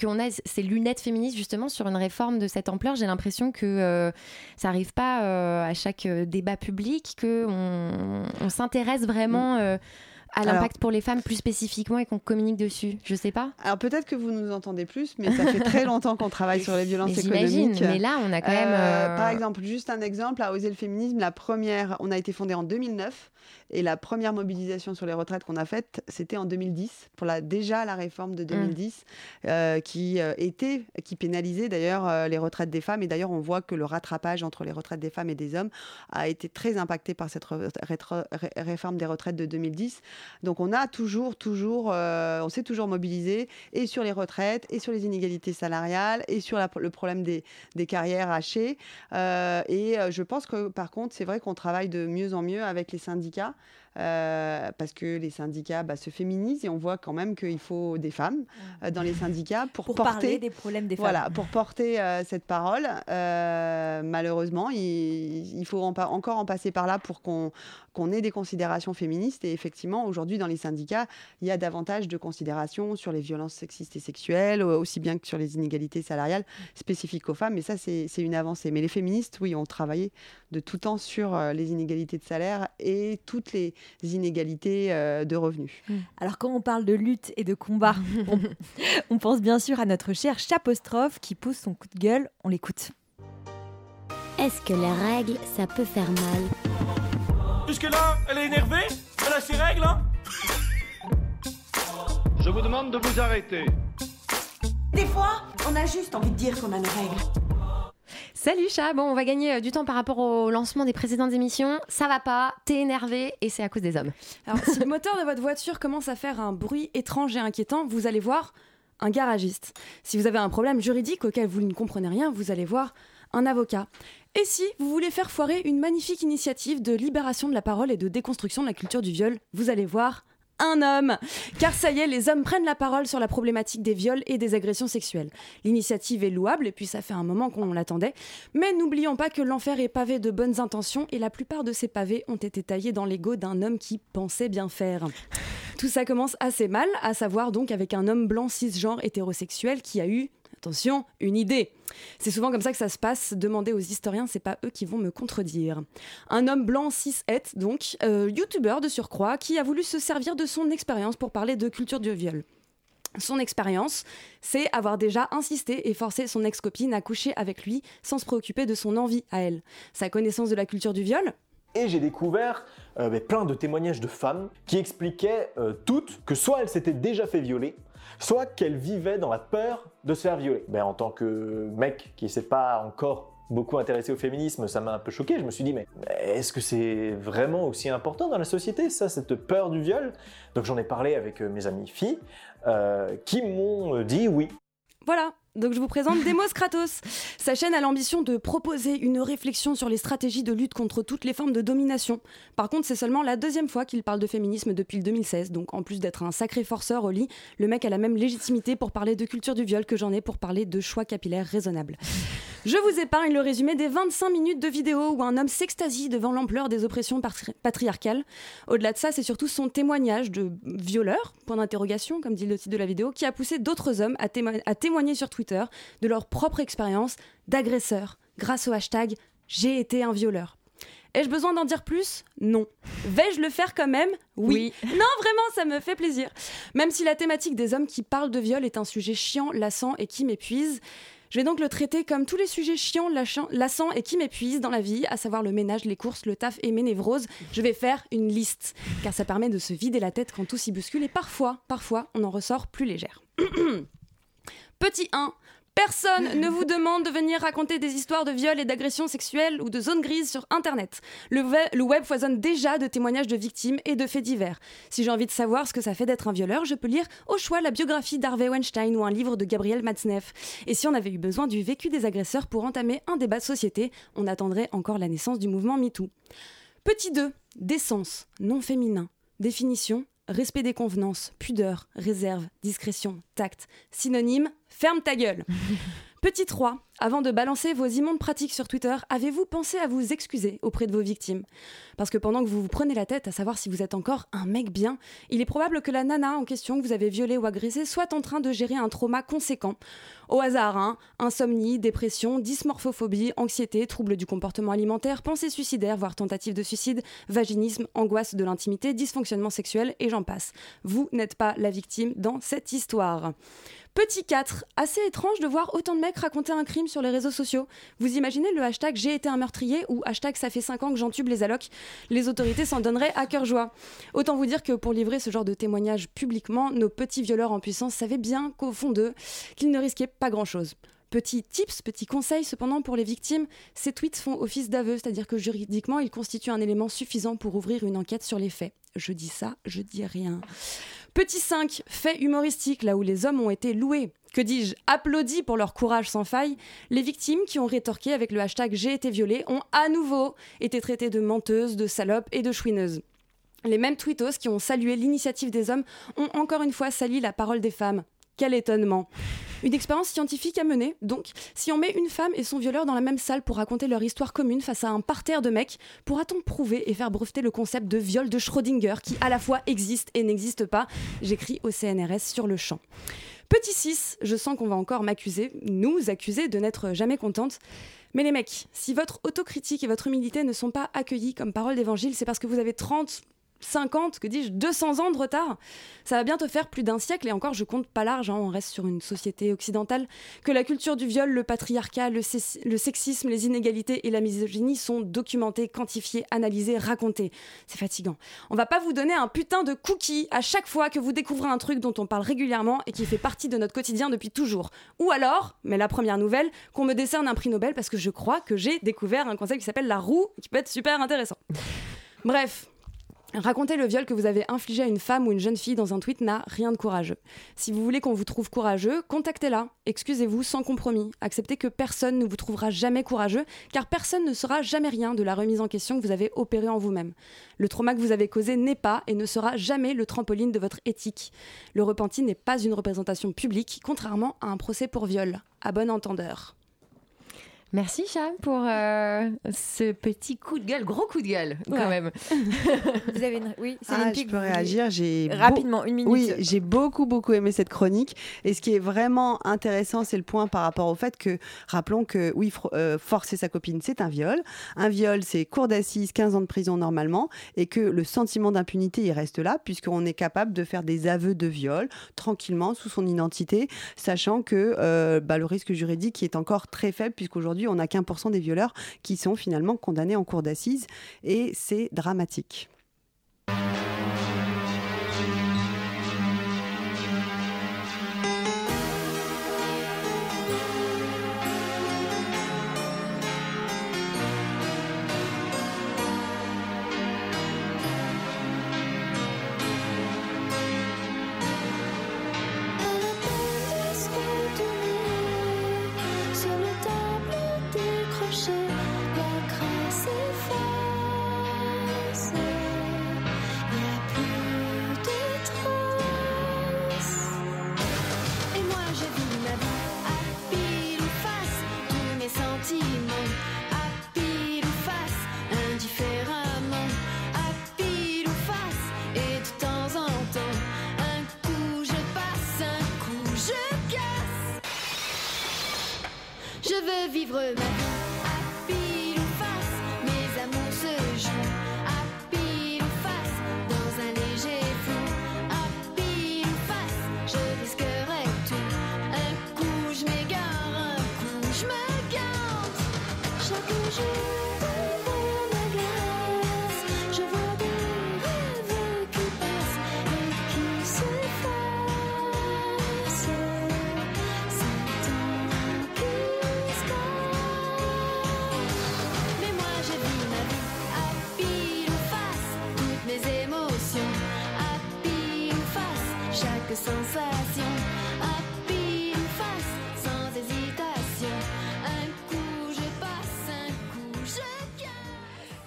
qu'on a ces lunettes féministes justement sur une réforme de cette ampleur? J'ai l'impression que euh, ça arrive pas euh, à chaque euh, débat public, que on, on s'intéresse vraiment. euh, Alors- l'impact pour les femmes plus spécifiquement et qu'on communique dessus Je sais pas. Alors peut-être que vous nous entendez plus, mais ça fait très longtemps qu'on travaille sur les violences économiques. mais là, on a quand même, euh, Par exemple, juste un exemple, à Oser le féminisme, la première, on a été fondé en 2009, et la première mobilisation sur les retraites qu'on a faite, c'était en 2010, pour la, déjà la réforme de 2010, euh, qui euh, était, qui pénalisait d'ailleurs euh, les retraites des femmes, et d'ailleurs on voit que le rattrapage entre les retraites des femmes et des hommes a été très impacté par cette réforme des retraites de 2010. Donc on a toujours, toujours, euh, on s'est toujours mobilisé et sur les retraites, et sur les inégalités salariales, et sur le problème des, des carrières hachées. Euh, et euh, je pense que par contre, c'est vrai qu'on travaille de mieux en mieux avec les syndicats. Euh, parce que les syndicats bah, se féminisent et on voit quand même qu'il faut des femmes euh, dans les syndicats pour, Pour porter parler des problèmes des femmes. Voilà, pour porter euh, cette parole. Malheureusement, il, il faut en pa- encore en passer par là pour qu'on ait des considérations féministes. Et effectivement, aujourd'hui, dans les syndicats, il y a davantage de considérations sur les violences sexistes et sexuelles, aussi bien que sur les inégalités salariales spécifiques aux femmes. Et ça, c'est une avancée. Mais les féministes, oui, ont travaillé de tout temps sur les inégalités de salaire et toutes les inégalités euh, de revenus. Alors quand on parle de lutte et de combat, on, on pense bien sûr à notre cher Chapostrophe qui pousse son coup de gueule. On l'écoute. Est-ce que les règles, ça peut faire mal? Jusque-là, elle est énervée Elle a ses règles, hein Je vous demande de vous arrêter. Des fois, on a juste envie de dire qu'on a nos règles. Salut chat, bon on va gagner euh, du temps par rapport au lancement des précédentes émissions. Ça va pas, t'es énervé et c'est à cause des hommes. Alors, si le moteur de votre voiture commence à faire un bruit étrange et inquiétant, vous allez voir un garagiste. Si vous avez un problème juridique auquel vous ne comprenez rien, vous allez voir un avocat. Et si vous voulez faire foirer une magnifique initiative de libération de la parole et de déconstruction de la culture du viol, vous allez voir un homme. Car ça y est, les hommes prennent la parole sur la problématique des viols et des agressions sexuelles. L'initiative est louable et puis ça fait un moment qu'on l'attendait. Mais n'oublions pas que l'enfer est pavé de bonnes intentions et la plupart de ces pavés ont été taillés dans l'ego d'un homme qui pensait bien faire. Tout ça commence assez mal, à savoir donc avec un homme blanc cisgenre hétérosexuel qui a eu Attention, une idée. C'est souvent comme ça que ça se passe. Demandez aux historiens, c'est pas eux qui vont me contredire. Un homme blanc cis-het, donc, euh, youtubeur de surcroît, qui a voulu se servir de son expérience pour parler de culture du viol. Son expérience, c'est avoir déjà insisté et forcé son ex-copine à coucher avec lui sans se préoccuper de son envie à elle. Sa connaissance de la culture du viol, Et j'ai découvert euh, ben, plein de témoignages de femmes qui expliquaient euh, toutes que soit elles s'étaient déjà fait violer, soit qu'elles vivaient dans la peur de se faire violer. Ben, en tant que mec qui ne s'est pas encore beaucoup intéressé au féminisme, ça m'a un peu choqué. Je me suis dit, mais est-ce que c'est vraiment aussi important dans la société, ça, cette peur du viol? Donc j'en ai parlé avec euh, mes amies filles, euh, qui m'ont euh, dit oui. Voilà, donc je vous présente Demos Kratos. Sa chaîne a l'ambition de proposer une réflexion sur les stratégies de lutte contre toutes les formes de domination. Par contre, c'est seulement la deuxième fois qu'il parle de féminisme depuis le 2016, donc en plus d'être un sacré forceur au lit, le mec a la même légitimité pour parler de culture du viol que j'en ai pour parler de choix capillaires raisonnables. Je vous épargne le résumé des 25 minutes de vidéo où un homme s'extasie devant l'ampleur des oppressions patri- patriarcales. Au-delà de ça, c'est surtout son témoignage de violeur, point d'interrogation, comme dit le titre de la vidéo, qui a poussé d'autres hommes à, témo- à témoigner sur Twitter de leur propre expérience d'agresseur grâce au hashtag J'ai été un violeur. Ai-je besoin d'en dire plus? Non. Vais-je le faire quand même? Oui. Non, vraiment, ça me fait plaisir. Même si la thématique des hommes qui parlent de viol est un sujet chiant, lassant et qui m'épuise, je vais donc le traiter comme tous les sujets chiants, lassants et qui m'épuisent dans la vie, à savoir le ménage, les courses, le taf et mes névroses. Je vais faire une liste, car ça permet de se vider la tête quand tout s'y bouscule et parfois, parfois, on en ressort plus légère. Petit 1. Personne ne vous demande de venir raconter des histoires de viol et d'agressions sexuelles ou de zones grises sur Internet. Le web foisonne déjà de témoignages de victimes et de faits divers. Si j'ai envie de savoir ce que ça fait d'être un violeur, je peux lire au choix la biographie d'Harvey Weinstein ou un livre de Gabriel Matzneff. Et si on avait eu besoin du vécu des agresseurs pour entamer un débat de société, on attendrait encore la naissance du mouvement MeToo. Petit 2. Décence, non féminin. Définition respect des convenances, pudeur, réserve, discrétion, tact. Synonyme ferme ta gueule. Petit 3. Avant de balancer vos immondes pratiques sur Twitter, avez-vous pensé à vous excuser auprès de vos victimes? Parce que pendant que vous vous prenez la tête à savoir si vous êtes encore un mec bien, il est probable que la nana en question que vous avez violée ou agressée soit en train de gérer un trauma conséquent. Au hasard, hein insomnie, dépression, dysmorphophobie, anxiété, troubles du comportement alimentaire, pensée suicidaire, voire tentative de suicide, vaginisme, angoisse de l'intimité, dysfonctionnement sexuel et j'en passe. Vous n'êtes pas la victime dans cette histoire. Petit 4, assez étrange de voir autant de mecs raconter un crime sur les réseaux sociaux. Vous imaginez le hashtag j'ai été un meurtrier ou hashtag ça fait 5 ans que j'entube les allocs Les autorités s'en donneraient à cœur joie. Autant vous dire que pour livrer ce genre de témoignage publiquement, nos petits violeurs en puissance savaient bien qu'au fond d'eux, qu'ils ne risquaient pas grand-chose. Petit tips, petit conseil cependant pour les victimes, ces tweets font office d'aveu, c'est-à-dire que juridiquement ils constituent un élément suffisant pour ouvrir une enquête sur les faits. Je dis ça, je dis rien. Petit 5, fait humoristique, là où les hommes ont été loués. Que dis-je Applaudis pour leur courage sans faille. Les victimes qui ont rétorqué avec le hashtag J'ai été violée ont à nouveau été traitées de menteuses, de salopes et de chouineuses. Les mêmes tweetos qui ont salué l'initiative des hommes ont encore une fois sali la parole des femmes. Quel étonnement Une expérience scientifique à mener, donc, si on met une femme et son violeur dans la même salle pour raconter leur histoire commune face à un parterre de mecs, pourra-t-on prouver et faire breveter le concept de viol de Schrödinger qui à la fois existe et n'existe pas J'écris au CNRS sur le champ. Petit 6, je sens qu'on va encore m'accuser, nous accuser de n'être jamais contente. Mais les mecs, si votre autocritique et votre humilité ne sont pas accueillis comme parole d'évangile, c'est parce que vous avez 30, 50, que dis-je, 200 ans de retard. Ça va bientôt faire plus d'un siècle, et encore, je compte pas large, hein, on reste sur une société occidentale, que la culture du viol, le patriarcat, le, sexisme, les inégalités et la misogynie sont documentés, quantifiés, analysés, racontés. C'est fatigant. On va pas vous donner un putain de cookie à chaque fois que vous découvrez un truc dont on parle régulièrement et qui fait partie de notre quotidien depuis toujours. Ou alors, mais la première nouvelle, qu'on me décerne un prix Nobel parce que je crois que j'ai découvert un concept qui s'appelle la roue, qui peut être super intéressant. Bref, Raconter le viol que vous avez infligé à une femme ou une jeune fille dans un tweet n'a rien de courageux. Si vous voulez qu'on vous trouve courageux, contactez-la. Excusez-vous sans compromis. Acceptez que personne ne vous trouvera jamais courageux, car personne ne saura jamais rien de la remise en question que vous avez opérée en vous-même. Le trauma que vous avez causé n'est pas et ne sera jamais le trampoline de votre éthique. Le repenti n'est pas une représentation publique, contrairement à un procès pour viol. À bon entendeur. Merci Cham pour euh, ce petit coup de gueule, gros coup de gueule quand Ouais. même. Vous avez une... Oui, Céline Ah, Pic, je peux réagir. J'ai beau- Rapidement, une minute. Oui, j'ai beaucoup beaucoup aimé cette chronique. Et ce qui est vraiment intéressant, c'est le point par rapport au fait que, rappelons que oui, euh, forcer sa copine, c'est un viol. Un viol, c'est cour d'assises, 15 ans de prison normalement, et que le sentiment d'impunité, il reste là, puisqu'on est capable de faire des aveux de viol tranquillement sous son identité, sachant que euh, bah, le risque juridique est encore très faible, puisqu'aujourd'hui, on n'a qu'un pour cent des violeurs qui sont finalement condamnés en cour d'assises, et c'est dramatique.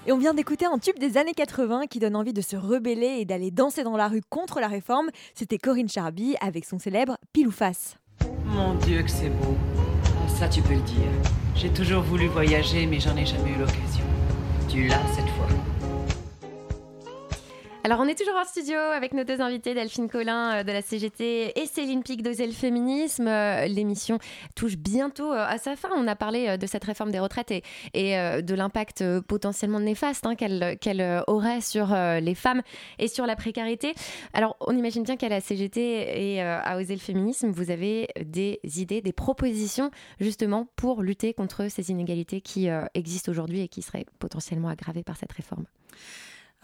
Et on vient d'écouter un tube des années 80 qui donne envie de se rebeller et d'aller danser dans la rue contre la réforme. C'était Corinne Charby avec son célèbre Pile Face. Mon Dieu que c'est beau. Ça, tu peux le dire. J'ai toujours voulu voyager, mais j'en ai jamais eu l'occasion. Tu l'as cette. Alors, on est toujours en studio avec nos deux invités, Delphine Collin euh, de la CGT et Céline Pic d'Oser le Féminisme. Euh, L'émission touche bientôt euh, à sa fin. On a parlé de cette réforme des retraites et, de l'impact potentiellement néfaste hein, qu'elle aurait sur les femmes et sur la précarité. Alors, on imagine bien qu'à la CGT et à Oser le Féminisme, vous avez des idées, des propositions justement pour lutter contre ces inégalités qui existent aujourd'hui et qui seraient potentiellement aggravées par cette réforme.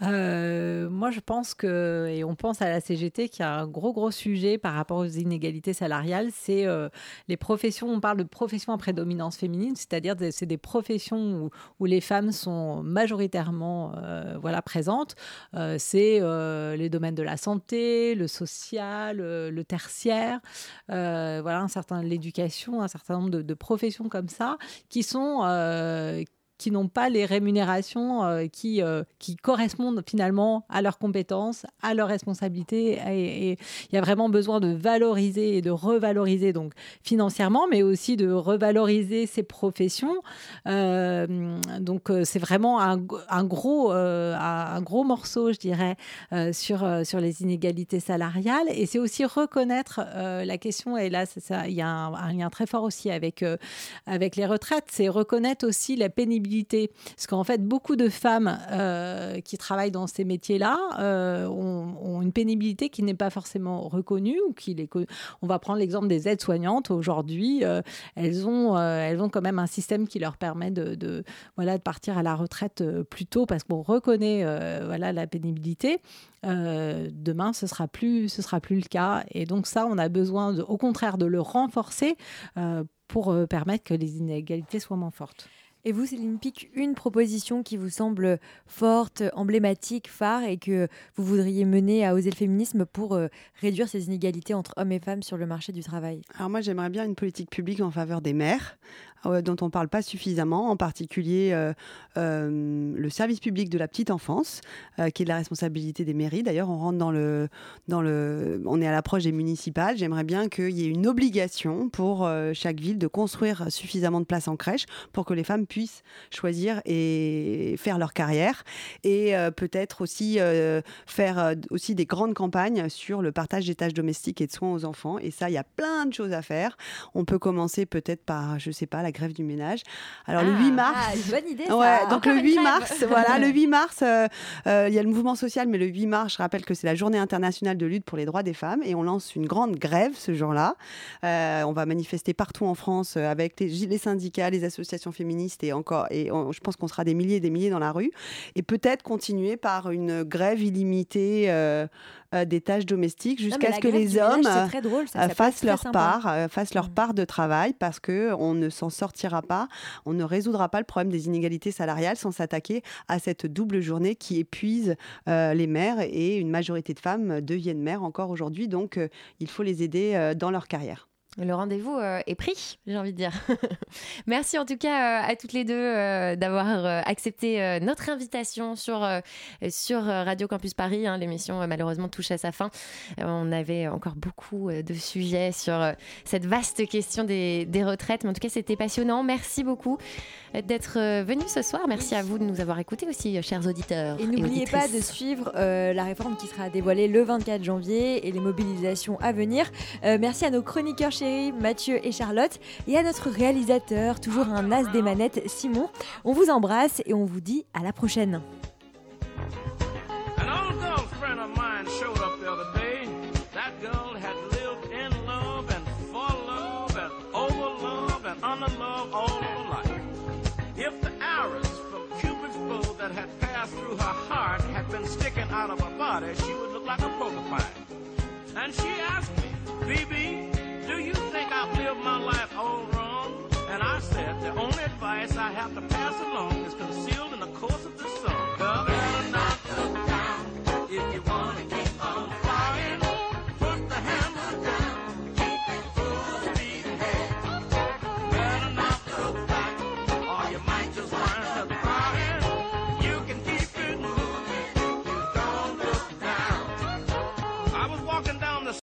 Euh, moi, je pense que, et on pense à la CGT, qu'il y a un gros, gros sujet par rapport aux inégalités salariales, c'est euh, les professions, on parle de professions à prédominance féminine, c'est-à-dire c'est des professions où, les femmes sont majoritairement euh, voilà, présentes. C'est les domaines de la santé, le social, le tertiaire, voilà, l'éducation, un certain nombre de, professions comme ça, qui sont qui n'ont pas les rémunérations euh, qui, euh, qui correspondent finalement à leurs compétences, à leurs responsabilités. Et il y a vraiment besoin de valoriser et de revaloriser donc financièrement, mais aussi de revaloriser ces professions. Euh, donc c'est vraiment un, gros, un gros morceau, je dirais, sur, sur les inégalités salariales. Et c'est aussi reconnaître la question, et là il y a un, un, lien très fort aussi avec, avec les retraites, c'est reconnaître aussi la pénibilité parce qu'en fait, beaucoup de femmes euh, qui travaillent dans ces métiers-là euh, ont, une pénibilité qui n'est pas forcément reconnue. Ou qui les, on va prendre l'exemple des aides-soignantes. Aujourd'hui, euh, elles, ont, elles ont quand même un système qui leur permet de, voilà, de partir à la retraite plus tôt parce qu'on reconnaît voilà, la pénibilité. Demain, ce sera sera plus le cas. Et donc ça, on a besoin, au contraire, de le renforcer pour permettre que les inégalités soient moins fortes. Et vous, Céline Pic, une proposition qui vous semble forte, emblématique, phare et que vous voudriez mener à oser le féminisme pour euh, réduire ces inégalités entre hommes et femmes sur le marché du travail? Alors moi, j'aimerais bien une politique publique en faveur des mères, dont on ne parle pas suffisamment, en particulier euh, euh, le service public de la petite enfance, euh, qui est de la responsabilité des mairies. D'ailleurs, on rentre dans le, dans le, on est à l'approche des municipales. J'aimerais bien qu'il y ait une obligation pour euh, chaque ville de construire suffisamment de places en crèche pour que les femmes puissent choisir et faire leur carrière, et euh, peut-être aussi faire aussi des grandes campagnes sur le partage des tâches domestiques et de soins aux enfants. Et ça, il y a plein de choses à faire. On peut commencer peut-être par, je sais pas, la grève du ménage. Alors ah, le 8 mars. Ah, bonne idée. Ça. Ouais, donc le 8 mars, voilà, le 8 mars, euh, euh, il y a le mouvement social, mais le 8 mars, je rappelle que c'est la journée internationale de lutte pour les droits des femmes et on lance une grande grève ce jour-là. Euh, on va manifester partout en France avec les, les, syndicats, les associations féministes et encore, et on, je pense qu'on sera des milliers et des milliers dans la rue et peut-être continuer par une grève illimitée des tâches domestiques jusqu'à ce que les hommes drôle, ça, ça fassent leur part, fassent leur part de travail parce que on ne s'en sortira pas, on ne résoudra pas le problème des inégalités salariales sans s'attaquer à cette double journée qui épuise euh, les mères et une majorité de femmes deviennent mères encore aujourd'hui, donc euh, il faut les aider euh, dans leur carrière. Le rendez-vous euh, est pris, j'ai envie de dire. Merci en tout cas euh, à toutes les deux euh, d'avoir accepté notre invitation sur, sur Radio Campus Paris. Hein. L'émission malheureusement touche à sa fin. on avait encore beaucoup de sujets sur cette vaste question des, des, retraites, mais en tout cas c'était passionnant. Merci beaucoup d'être venu ce soir. Merci à vous de nous avoir écoutés aussi, chers auditeurs. Et n'oubliez pas de suivre la réforme qui sera dévoilée le 24 janvier et les mobilisations à venir. merci à nos chroniqueurs chéris, Mathieu et Charlotte, et à notre réalisateur, toujours un as des manettes, Simon. On vous embrasse et on vous dit à la prochaine. out of her body, she would look like a porcupine. And she asked me, BB, I've lived my life all wrong? And I said, the only advice I have to pass along